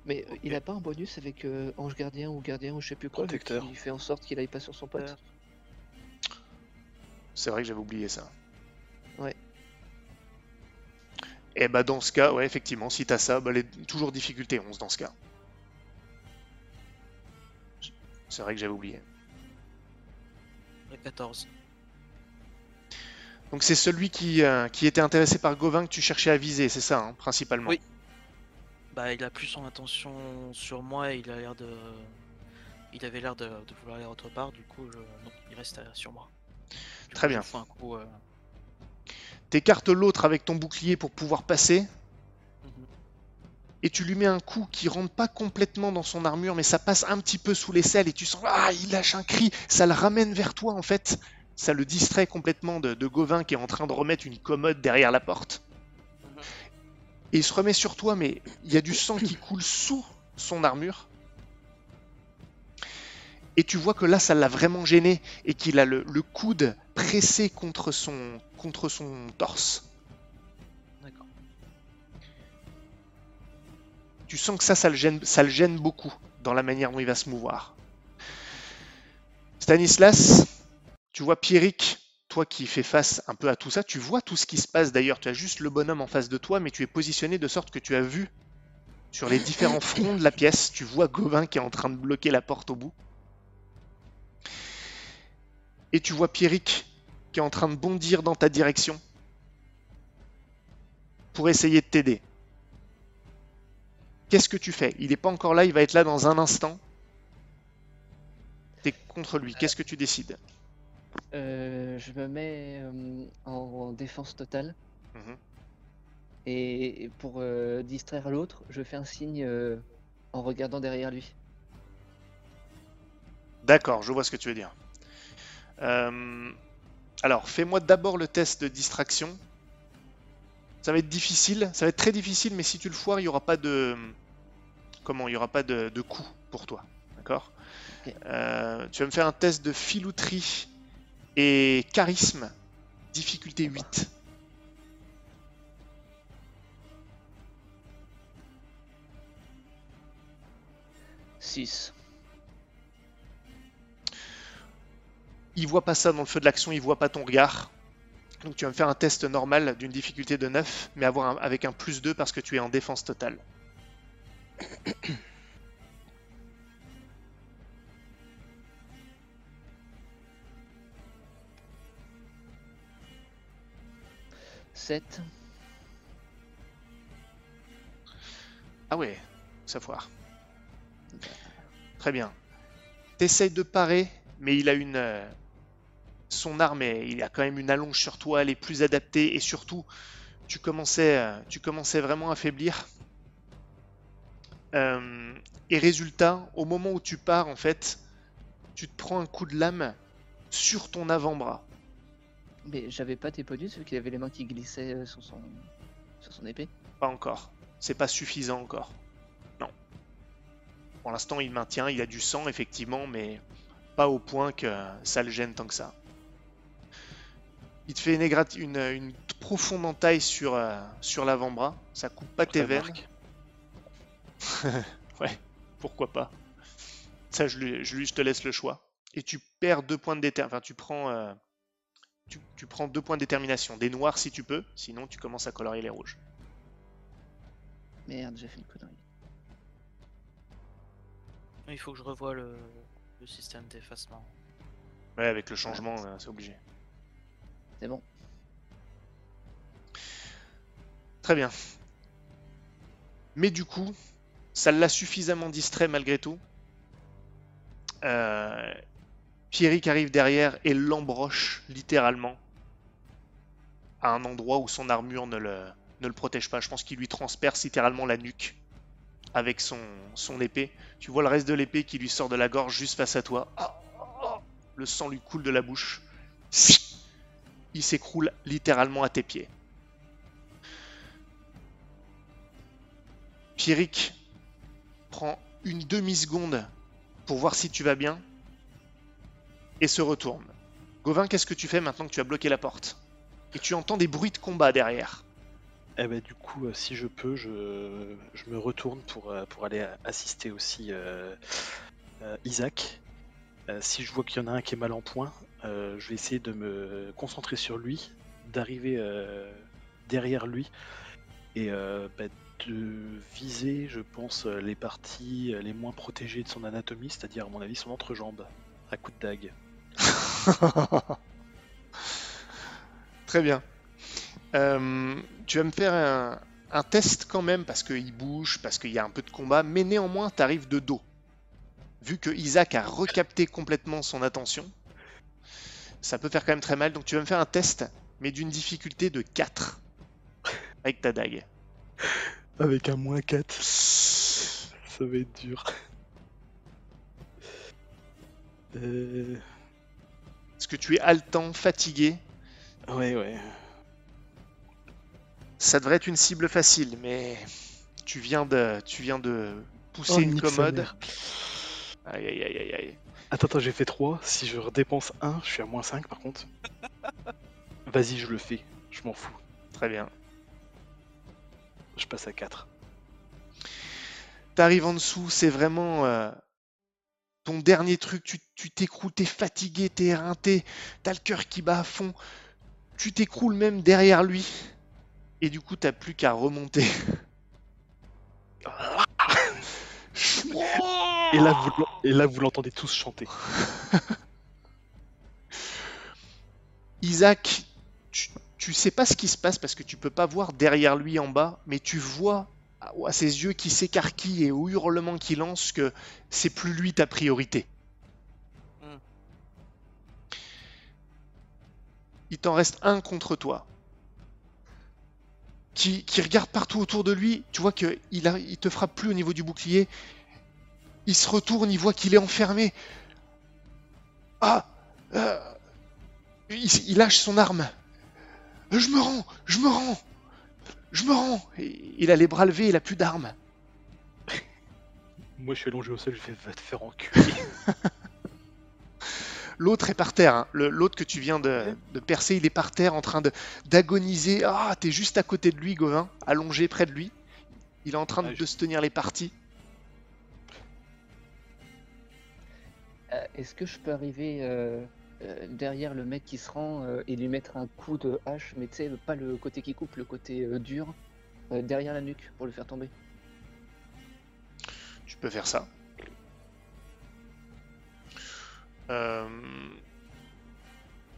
Mais euh, il a pas un bonus avec euh, ange gardien ou gardien ou je sais plus quoi, Protecteur. qui fait en sorte qu'il aille pas sur son pote. C'est vrai que j'avais oublié ça. Ouais. Et bah dans ce cas, ouais, effectivement, si t'as ça, bah, les- toujours difficulté 11 dans ce cas. C'est vrai que j'avais oublié. Et 14. Donc c'est celui qui, euh, qui était intéressé par Gauvin que tu cherchais à viser, c'est ça, hein, principalement. Oui. Bah, il a plus son attention sur moi et il a l'air de. Il avait l'air de, de vouloir aller autre part, du coup, je- non, il reste euh, sur moi. Du Très coup, bien. fous un coup. euh, T'écartes l'autre avec ton bouclier pour pouvoir passer, mhm. et tu lui mets un coup qui rentre pas complètement dans son armure, mais ça passe un petit peu sous l'aisselle, et tu sens, ah, il lâche un cri, ça le ramène vers toi en fait. Ça le distrait complètement de, de Gauvin qui est en train de remettre une commode derrière la porte. Et il se remet sur toi, mais il y a du sang qui coule sous son armure. Et tu vois que là, ça l'a vraiment gêné et qu'il a le, le coude pressé contre son, contre son torse. D'accord. Tu sens que ça, ça le gêne, ça le gêne beaucoup dans la manière dont il va se mouvoir. Stanislas, tu vois Pierrick, toi qui fais face un peu à tout ça, tu vois tout ce qui se passe d'ailleurs, tu as juste le bonhomme en face de toi, mais tu es positionné de sorte que tu as vu sur les différents fronts de la pièce, tu vois Gauvin qui est en train de bloquer la porte au bout. Et tu vois Pierrick qui est en train de bondir dans ta direction pour essayer de t'aider. Qu'est-ce que tu fais? Il n'est pas encore là, il va être là dans un instant. T'es contre lui, qu'est-ce que tu décides? Euh, je me mets euh, en, en défense totale Mhm. et, et pour euh, distraire l'autre, je fais un signe en regardant derrière lui. D'accord, je vois ce que tu veux dire. Alors, fais-moi d'abord le test de distraction. Ça va être difficile, ça va être très difficile, mais si tu le foires, il n'y aura pas de. Comment Il n'y aura pas de, de coup pour toi. D'accord? Tu vas me faire un test de filouterie et charisme, difficulté 8. Six. Il voit pas ça dans le feu de l'action, il voit pas ton regard. Donc tu vas me faire un test normal d'une difficulté de 9, mais avoir un- avec un plus 2 parce que tu es en défense totale. Ah ouais, ça foire. Très bien. T'essayes de parer, mais il a une. euh, son arme, est- il a quand même une allonge sur toi, elle est plus adaptée, et surtout, tu commençais, euh, tu commençais vraiment à faiblir. Euh, et résultat, au moment où tu pars, en fait, tu te prends un coup de lame sur ton avant-bras. Mais j'avais pas tes bonus vu qu'il avait les mains qui glissaient euh, sur son, sur son épée. Pas encore. C'est pas suffisant encore. Non. Pour l'instant, il maintient, il a du sang, effectivement, mais pas au point que ça le gêne tant que ça. Il te fait une, égrati- une, une profonde entaille sur, euh, sur l'avant-bras. Ça coupe pas tes veines. Ouais, pourquoi pas. Ça, je, lui, je, lui- je te laisse le choix. Et tu perds deux points de détermination. Enfin, tu prends, euh, tu, tu prends deux points de détermination. Des noirs si tu peux, sinon tu commences à colorier les rouges. Merde, j'ai fait une connerie. Il faut que je revoie le, le système d'effacement. Ouais, avec le changement, euh, c'est obligé. C'est bon. Très bien. Mais du coup, ça l'a suffisamment distrait malgré tout. Euh, Pierrick arrive derrière et l'embroche littéralement à un endroit où son armure ne le, ne le protège pas. Je pense qu'il lui transperce littéralement la nuque avec son, épée. Tu vois le reste de l'épée qui lui sort de la gorge juste face à toi. Ah, ah, Le sang lui coule de la bouche. Il s'écroule littéralement à tes pieds. Pierrick prend une demi-seconde pour voir si tu vas bien et se retourne. Gauvin, qu'est-ce que tu fais maintenant que tu as bloqué la porte Et tu entends des bruits de combat derrière? Eh ben, du coup, euh, si je peux, je, je me retourne pour, euh, pour aller assister aussi euh, euh, Isaac. Si je vois qu'il y en a un qui est mal en point, je vais essayer de me concentrer sur lui, d'arriver derrière lui et bah, de viser, je pense, les parties les moins protégées de son anatomie, c'est-à-dire, à mon avis, son entrejambe, à coup de dague. Très bien. Euh, tu vas me faire un, test quand même parce qu'il bouge, parce qu'il y a un peu de combat, mais néanmoins, tu arrives de dos. Vu que Isaac a recapté complètement son attention, ça peut faire quand même très mal. Donc tu vas me faire un test, mais d'une difficulté de 4 avec ta dague. Avec un moins 4. Ça va être dur. Euh... Est-ce que tu es haletant, fatigué? Ouais, ouais. Ça devrait être une cible facile, mais tu viens de, tu viens de pousser Oh, une commode. Aïe aïe aïe aïe aïe. Attends, attends, j'ai fait 3. Si je redépense 1, je suis à moins 5 par contre. Vas-y, je le fais. Je m'en fous. Très bien. Je passe à 4. T'arrives en dessous, c'est vraiment euh, ton dernier truc. Tu tu t'écroules, t'es fatigué, t'es éreinté, t'as le cœur qui bat à fond. Tu t'écroules même derrière lui. Et du coup, t'as plus qu'à remonter. Et là, vous, l'en- et là, vous l'entendez tous chanter. Isaac, tu, tu sais pas ce qui se passe parce que tu peux pas voir derrière lui en bas, mais tu vois à ses yeux qui s'écarquillent et au hurlement qu'il lance que c'est plus lui ta priorité. Hmm. Il t'en reste un contre toi. Qui, qui regarde partout autour de lui, tu vois qu'il il te frappe plus au niveau du bouclier. Il se retourne, il voit qu'il est enfermé. Ah euh, il, il lâche son arme. Je me rends, je me rends, je me rends. Et il a les bras levés, il a plus d'armes. Moi, je suis allongé au sol, je fais va te faire enculer. L'autre est par terre, hein. L'autre que tu viens de, de percer, il est par terre en train de d'agoniser. Ah, t'es juste à côté de lui, Gauvin, allongé près de lui. Il est en train de, je- de se tenir les parties. Euh, Est-ce que je peux arriver euh, euh, derrière le mec qui se rend euh, et lui mettre un coup de hache, mais tu sais, pas le côté qui coupe, le côté euh, dur, derrière la nuque pour le faire tomber Tu peux faire ça.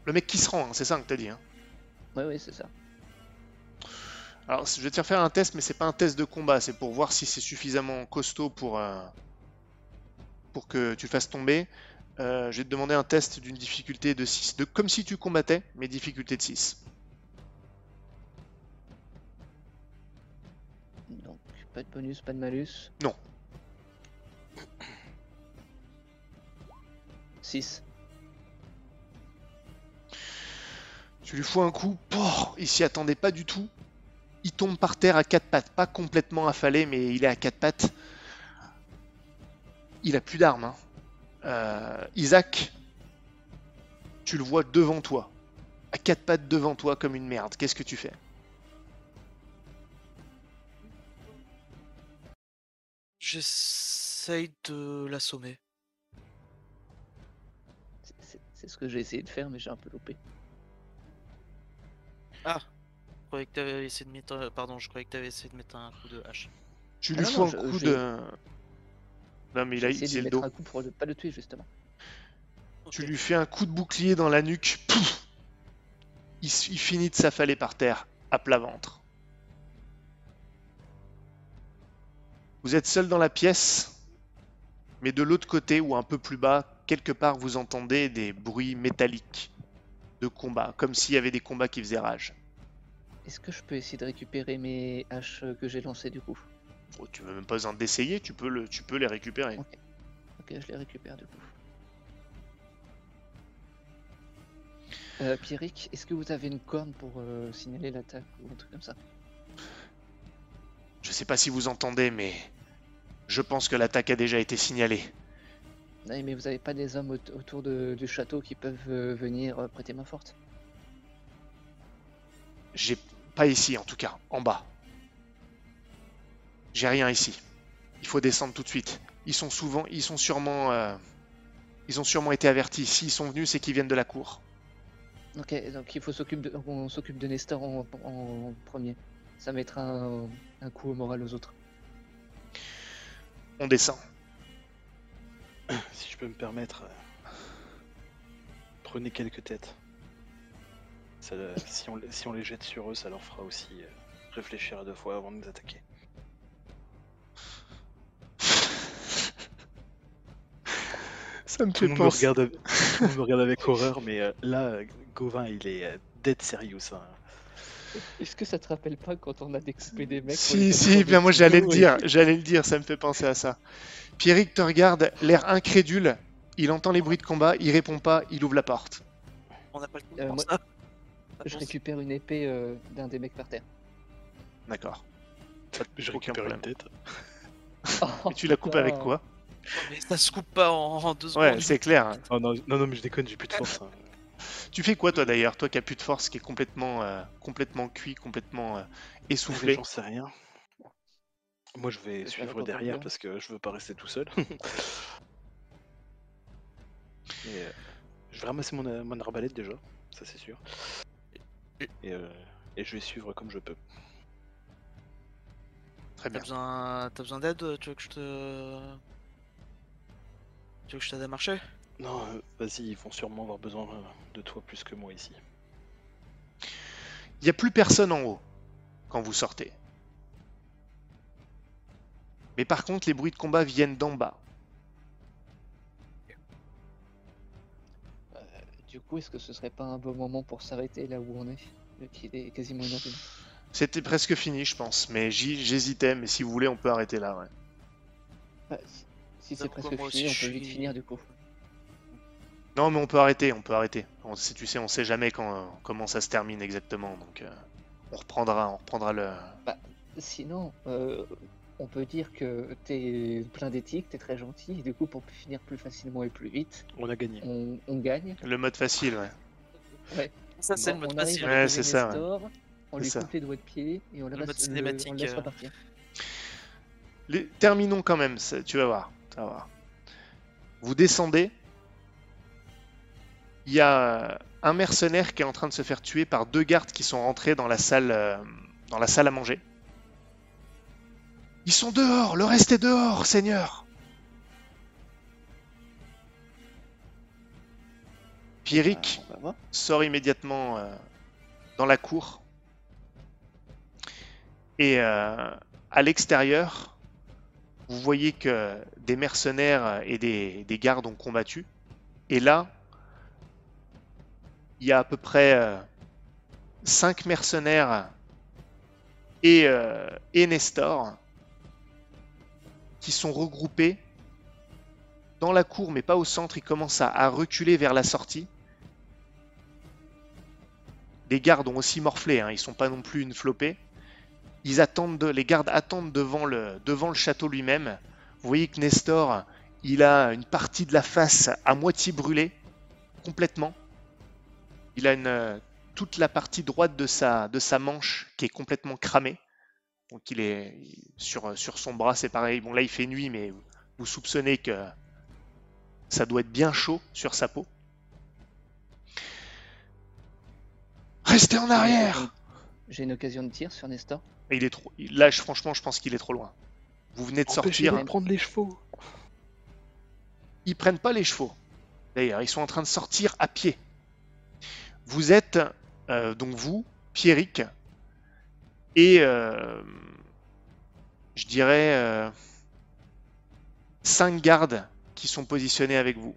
Le mec qui se rend, hein, c'est ça que t'as dit. hein. Ouais, ouais, c'est ça. Alors, je vais te faire faire un test, mais c'est pas un test de combat, c'est pour voir si c'est suffisamment costaud pour, pour que tu le fasses tomber. Euh, je vais te demander un test d'une difficulté de 6, de, comme si tu combattais, mais difficulté de 6. Donc, pas de bonus, pas de malus. Non. 6. Tu lui fous un coup, il s'y attendait pas du tout. Il tombe par terre à quatre pattes, pas complètement affalé, mais il est à quatre pattes. Il a plus d'armes. hein. Euh, Isaac, tu le vois devant toi, à quatre pattes devant toi comme une merde. Qu'est-ce que tu fais? J'essaye de l'assommer. C'est- ce que j'ai essayé de faire, mais j'ai un peu loupé. Ah Je croyais que t'avais essayé de mettre. un- Pardon, je croyais que t'avais essayé de mettre un coup de hache. Tu Ah lui non, fous non, un je- coup de. Non, mais il a essayé de le mettre dos. un coup pour ne pas le tuer, justement. Tu lui fais un coup de bouclier dans la nuque. pouf il, il finit de s'affaler par terre, à plat ventre. Vous êtes seul dans la pièce, mais de l'autre côté ou un peu plus bas, quelque part, vous entendez des bruits métalliques de combat, comme s'il y avait des combats qui faisaient rage. Est-ce que je peux essayer de récupérer mes haches que j'ai lancées du coup? Oh, tu veux même pas besoin d'essayer, tu peux, le, tu peux les récupérer. Ok, je les récupère du coup. Euh, Pierrick, est-ce que vous avez une corne pour euh, signaler l'attaque ou un truc comme ça? Je sais pas si vous entendez, mais je pense que l'attaque a déjà été signalée. Non, mais vous avez pas des hommes aut- autour de- du château qui peuvent euh, venir euh, prêter main forte? J'ai pas ici en tout cas, en bas. J'ai rien ici. Il faut descendre tout de suite. Ils sont souvent, ils sont sûrement, euh, ils ont sûrement été avertis. S'ils sont venus, c'est qu'ils viennent de la cour. Ok, donc il faut s'occuper de, on s'occupe de Nestor en, en premier. Ça mettra un, un coup au moral aux autres. On descend. Si je peux me permettre, euh, prenez quelques têtes. Ça, si, on, les- si on les jette sur eux, ça leur fera aussi euh, réfléchir à deux fois avant de nous attaquer. Ça me Tout monde me regarde, avec- tout le monde me regarde avec horreur, mais euh, là, Gauvin, il est euh, dead serious. hein. Est-ce que ça te rappelle pas quand on a découpé des mecs Si, si, bien moi j'allais le et- dire, j'allais le dire, ça me fait penser à ça. Pierrick te regarde, l'air incrédule. Il entend les bruits de combat, il répond pas, il ouvre la porte. On n'a pas le temps Euh, pour moi- ça. Je récupère une épée euh, d'un des mecs par terre. D'accord. Je récupère une tête. Et tu la coupes avec quoi? Mais ça se coupe pas en, en deux secondes. Ouais, c'est clair. hein. Oh non, non, non, mais je déconne, j'ai plus de force. hein. Tu fais quoi toi d'ailleurs Toi qui as plus de force, qui est complètement, euh, complètement cuit, complètement euh, essoufflé? J'en sais rien. Moi, je vais suivre derrière parce que je veux pas rester tout seul. Et, euh, je vais ramasser mon, mon arbalète déjà, ça c'est sûr. Et, euh, et je vais suivre comme je peux. Très T'as bien. besoin, t'as besoin d'aide Tu veux que je te. Tu veux que je t'aide à marcher? Non, euh, vas-y, ils vont sûrement avoir besoin euh, de toi plus que moi ici. Il n'y a plus personne en haut quand vous sortez. Mais par contre, les bruits de combat viennent d'en bas. Euh, du coup, est-ce que ce serait pas un bon moment pour s'arrêter là où on est? Vu qu'il est quasiment. C'était presque fini, je pense. Mais j'hésitais, mais si vous voulez, on peut arrêter là. ouais. Bah, si c'est presque fini, aussi, on peut vite suis- finir du coup. Non, mais on peut arrêter, on peut arrêter. On, sait- tu sais, on sait jamais quand, euh, comment ça se termine exactement. Donc, euh, on reprendra, on reprendra le. Sinon, euh, on peut dire que t'es plein d'éthique, t'es très gentil, et du coup, pour finir plus facilement et plus vite, On a gagné. on, on gagne. Le mode facile, ouais. Ça, c'est Bon, le mode facile. Ouais, c'est ça, ouais. On lui ça. coupe les doigts de pied et on le, Le laisse, mode le- cinématique, on le laisse euh. repartir. Les- Terminons quand même, ça- tu vas voir. Vas voir. Vous descendez. Il y a un mercenaire qui est en train de se faire tuer par deux gardes qui sont rentrés dans la salle, euh, dans la salle à manger. Ils sont dehors, le reste est dehors, Seigneur. Pierrick Ah, va sort immédiatement euh, dans la cour. Et euh, à l'extérieur, vous voyez que des mercenaires et des, des gardes ont combattu. Et là, il y a à peu près 5 mercenaires et, euh, et Nestor qui sont regroupés dans la cour, mais pas au centre. Ils commencent à, à reculer vers la sortie. Les gardes ont aussi morflé, hein, ils sont pas non plus une flopée. Les gardes attendent devant le, château lui-même. Vous voyez que Nestor, il a une partie de la face à moitié brûlée, complètement. Il a toute la partie droite de sa, manche qui est complètement cramée. Donc il est sur, sur son bras, c'est pareil. Bon là il fait nuit, mais vous soupçonnez que ça doit être bien chaud sur sa peau. Restez en arrière J'ai une occasion de tir sur Nestor. Et il est trop. Là, je- franchement, je pense qu'il est trop loin. Vous venez de sortir. De prendre les chevaux. Ils prennent pas les chevaux. D'ailleurs, ils sont en train de sortir à pied. Vous êtes euh, donc vous, Pierrick, et euh, je dirais euh, cinq gardes qui sont positionnés avec vous.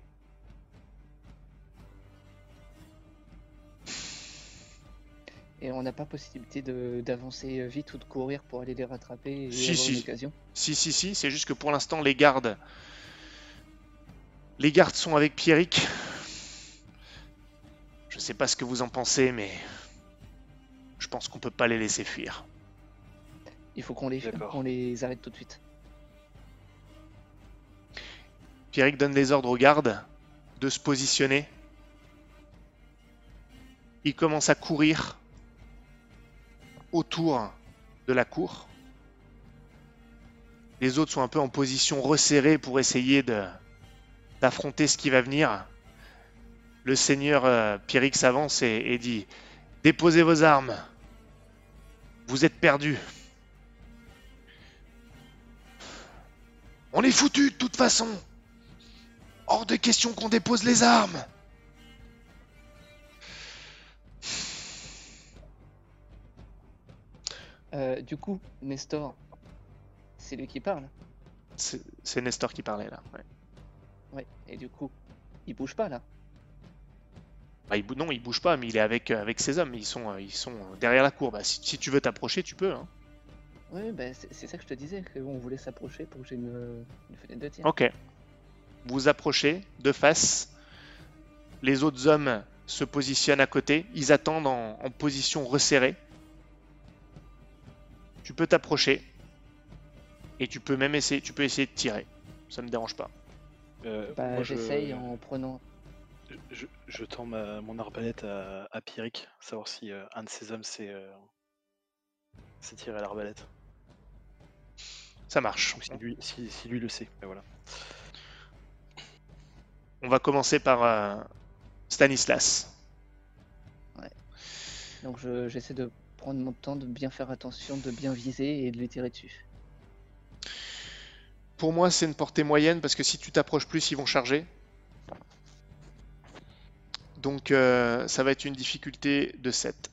Et on n'a pas possibilité de- d'avancer vite ou de courir pour aller les rattraper et Si, avoir si. une occasion. Si, si, si, c'est juste que pour l'instant, les gardes. Les gardes sont avec Pierrick. Je sais pas ce que vous en pensez, mais. Je pense qu'on peut pas les laisser fuir. Il faut qu'on les, les arrête tout de suite. Pierrick donne les ordres aux gardes de se positionner. Il commence à courir autour de la cour. Les autres sont un peu en position resserrée pour essayer d'affronter ce qui va venir. Le seigneur euh, s'avance et, et dit Déposez vos armes. Vous êtes perdus. On est foutus de toute façon. Hors de question qu'on dépose les armes. Euh, du coup, Nestor, c'est lui qui parle. C'est Nestor qui parlait là. ouais. Ouais. Et du coup, il bouge pas là. Bah, il non, il bouge pas, mais il est avec, euh, avec ses hommes. Ils sont, euh, ils sont derrière la cour. Bah, si, si tu veux t'approcher, tu peux. hein. Oui, bah, c'est ça que je te disais, qu'on voulait s'approcher pour que j'ai une, une fenêtre de tir. Ok. Vous vous approchez de face. Les autres hommes se positionnent à côté. Ils attendent en, en position resserrée. Tu peux t'approcher. Et tu peux même essayer, tu peux essayer de tirer. Ça me dérange pas. Euh, Bah, je- j'essaye en prenant. Je, je tends ma- mon arbalète à, à Pierrick, savoir si euh, un de ses hommes s'est euh, tiré à l'arbalète. Ça marche. Si lui, si, si lui le sait. Mais voilà. On va commencer par euh, Stanislas. Donc je- j'essaie de prendre mon temps, de bien faire attention, de bien viser et de lui tirer dessus. Pour moi, c'est une portée moyenne parce que si tu t'approches plus, ils vont charger. Donc, euh, ça va être une difficulté de 7.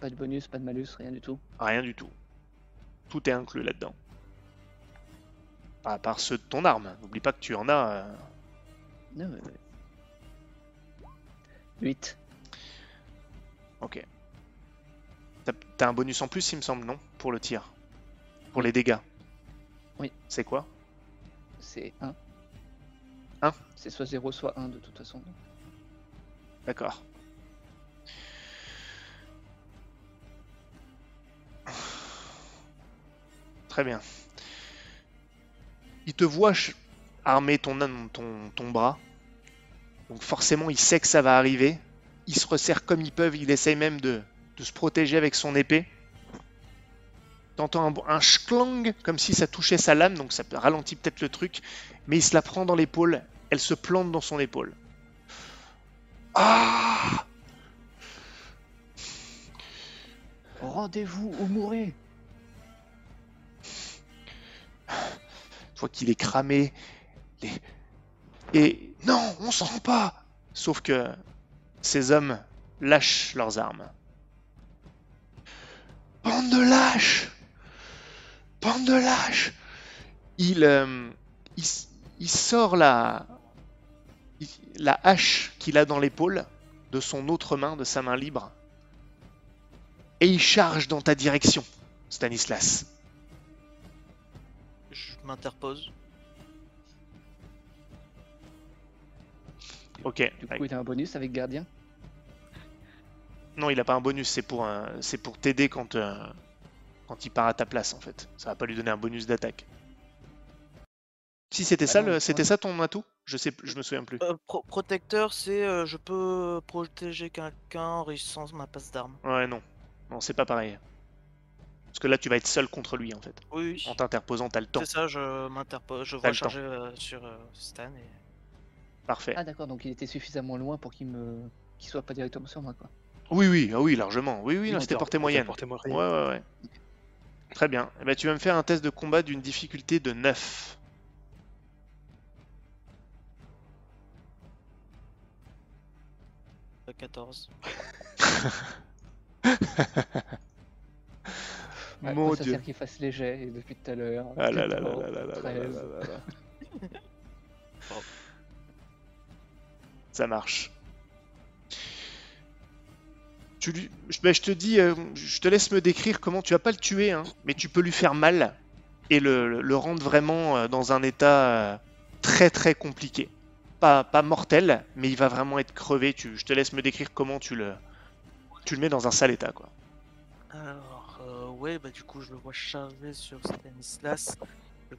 Pas de bonus, pas de malus, rien du tout. Rien du tout. Tout est inclus là-dedans. À part ceux de ton arme. N'oublie pas que tu en as. euh, Non, mais- 8. Ok. T'as- un bonus en plus, il me semble, non? Pour le tir. Pour les dégâts. Oui. C'est quoi? C'est 1. Un? C'est soit 0, soit 1 de toute façon. D'accord. Très bien. Il te voit armer ton, ton, ton bras. Donc forcément, il sait que ça va arriver. Il se resserre comme il peut. Il essaye même de, de se protéger avec son épée. T'entends un, un schklang comme si ça touchait sa lame, donc ça ralentit peut-être le truc. Mais il se la prend dans l'épaule. Elle se plante dans son épaule. Ah Rendez-vous ou mourrez Tu vois qu'il est cramé. les- Et non, on se rend pas Sauf que ces hommes lâchent leurs armes. Bande de lâches Bande de lâches il, euh, il, sort la, la hache qu'il a dans l'épaule de son autre main, de sa main libre, et il charge dans ta direction, Stanislas. Je m'interpose. Ok. Du coup, il a un bonus avec gardien. Non, il a pas un bonus, c'est pour, un- c'est pour t'aider quand, euh, quand il part à ta place en fait. Ça va pas lui donner un bonus d'attaque. Si c'était Ah ça, le- ouais. c'était ça ton atout? Je sais, plus- je me souviens plus. Euh, pro- protecteur, c'est euh, je peux protéger quelqu'un en réussissant ma passe d'armes. Ouais, non, non, c'est pas pareil. Parce que là, tu vas être seul contre lui en fait. Oui, oui. En t'interposant, t'as le temps. C'est ça, je m'interpose, je vois charger euh, sur euh, Stan et... Parfait. Ah d'accord, donc il était suffisamment loin pour qu'il me, qu'il soit pas directement sur moi quoi. Oui, oui, ah oui, largement. Oui, oui, non, c'était portée moyenne. Portée Ouais, moyenne. ouais, ouais. Très bien. Eh ben, tu vas me faire un test de combat d'une difficulté de 9. euh, 14. Ouais, Mon moi, ça dieu. sert qu'il fasse léger et depuis tout à l'heure. Ah là là là 14, là là là là 13. là là là. Oh. Ça marche. Ben, je te dis, euh, je te laisse me décrire comment tu vas pas le tuer, hein, mais tu peux lui faire mal et le, rendre vraiment euh, dans un état euh, très très compliqué. Pas, pas mortel, mais il va vraiment être crevé. Tu, je te laisse me décrire comment tu le, tu le mets dans un sale état, quoi. Alors, ouais, bah du coup, je le vois charger sur Stanislas.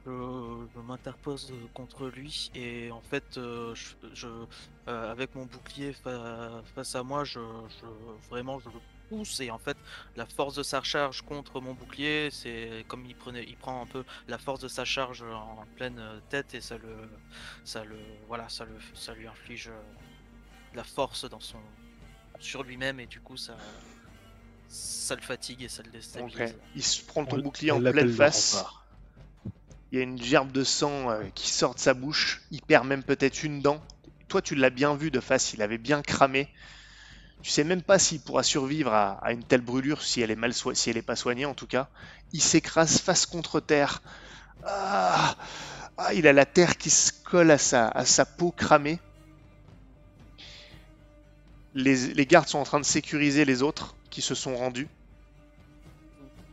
Je, je m'interpose contre lui et en fait, euh, je, je- euh, avec mon bouclier fa- face à moi, je, je- vraiment je le pousse et en fait, la force de sa charge contre mon bouclier, c'est comme il prenait, il prend un peu la force de sa charge en pleine tête et ça le, ça le, voilà, ça le, ça lui inflige euh, de la force dans son, sur lui-même et du coup ça, ça le fatigue et ça le Ok. déstabilise. Il se prend ton On- bouclier en pleine le face. rempart. Il y a une gerbe de sang euh, qui sort de sa bouche. Il perd même peut-être une dent. Toi, tu l'as bien vu de face. Il avait bien cramé. Tu sais même pas s'il pourra survivre à, une telle brûlure si elle est pas soignée en tout cas. Il s'écrase face contre terre. Ah, Ah, il a la terre qui se colle à sa, sa peau cramée. Les gardes sont en train de sécuriser les autres qui se sont rendus.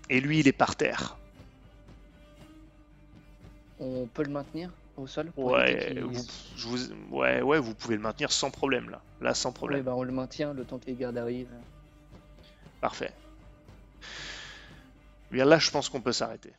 Et lui, il est par terre. On peut le maintenir au sol Ouais, vous, je vous- ouais, ouais, vous pouvez le maintenir sans problème là. Là, sans Ouais, problème. bah, on le maintient le temps que les gardes arrivent. Parfait. Bien là, je pense qu'on peut s'arrêter.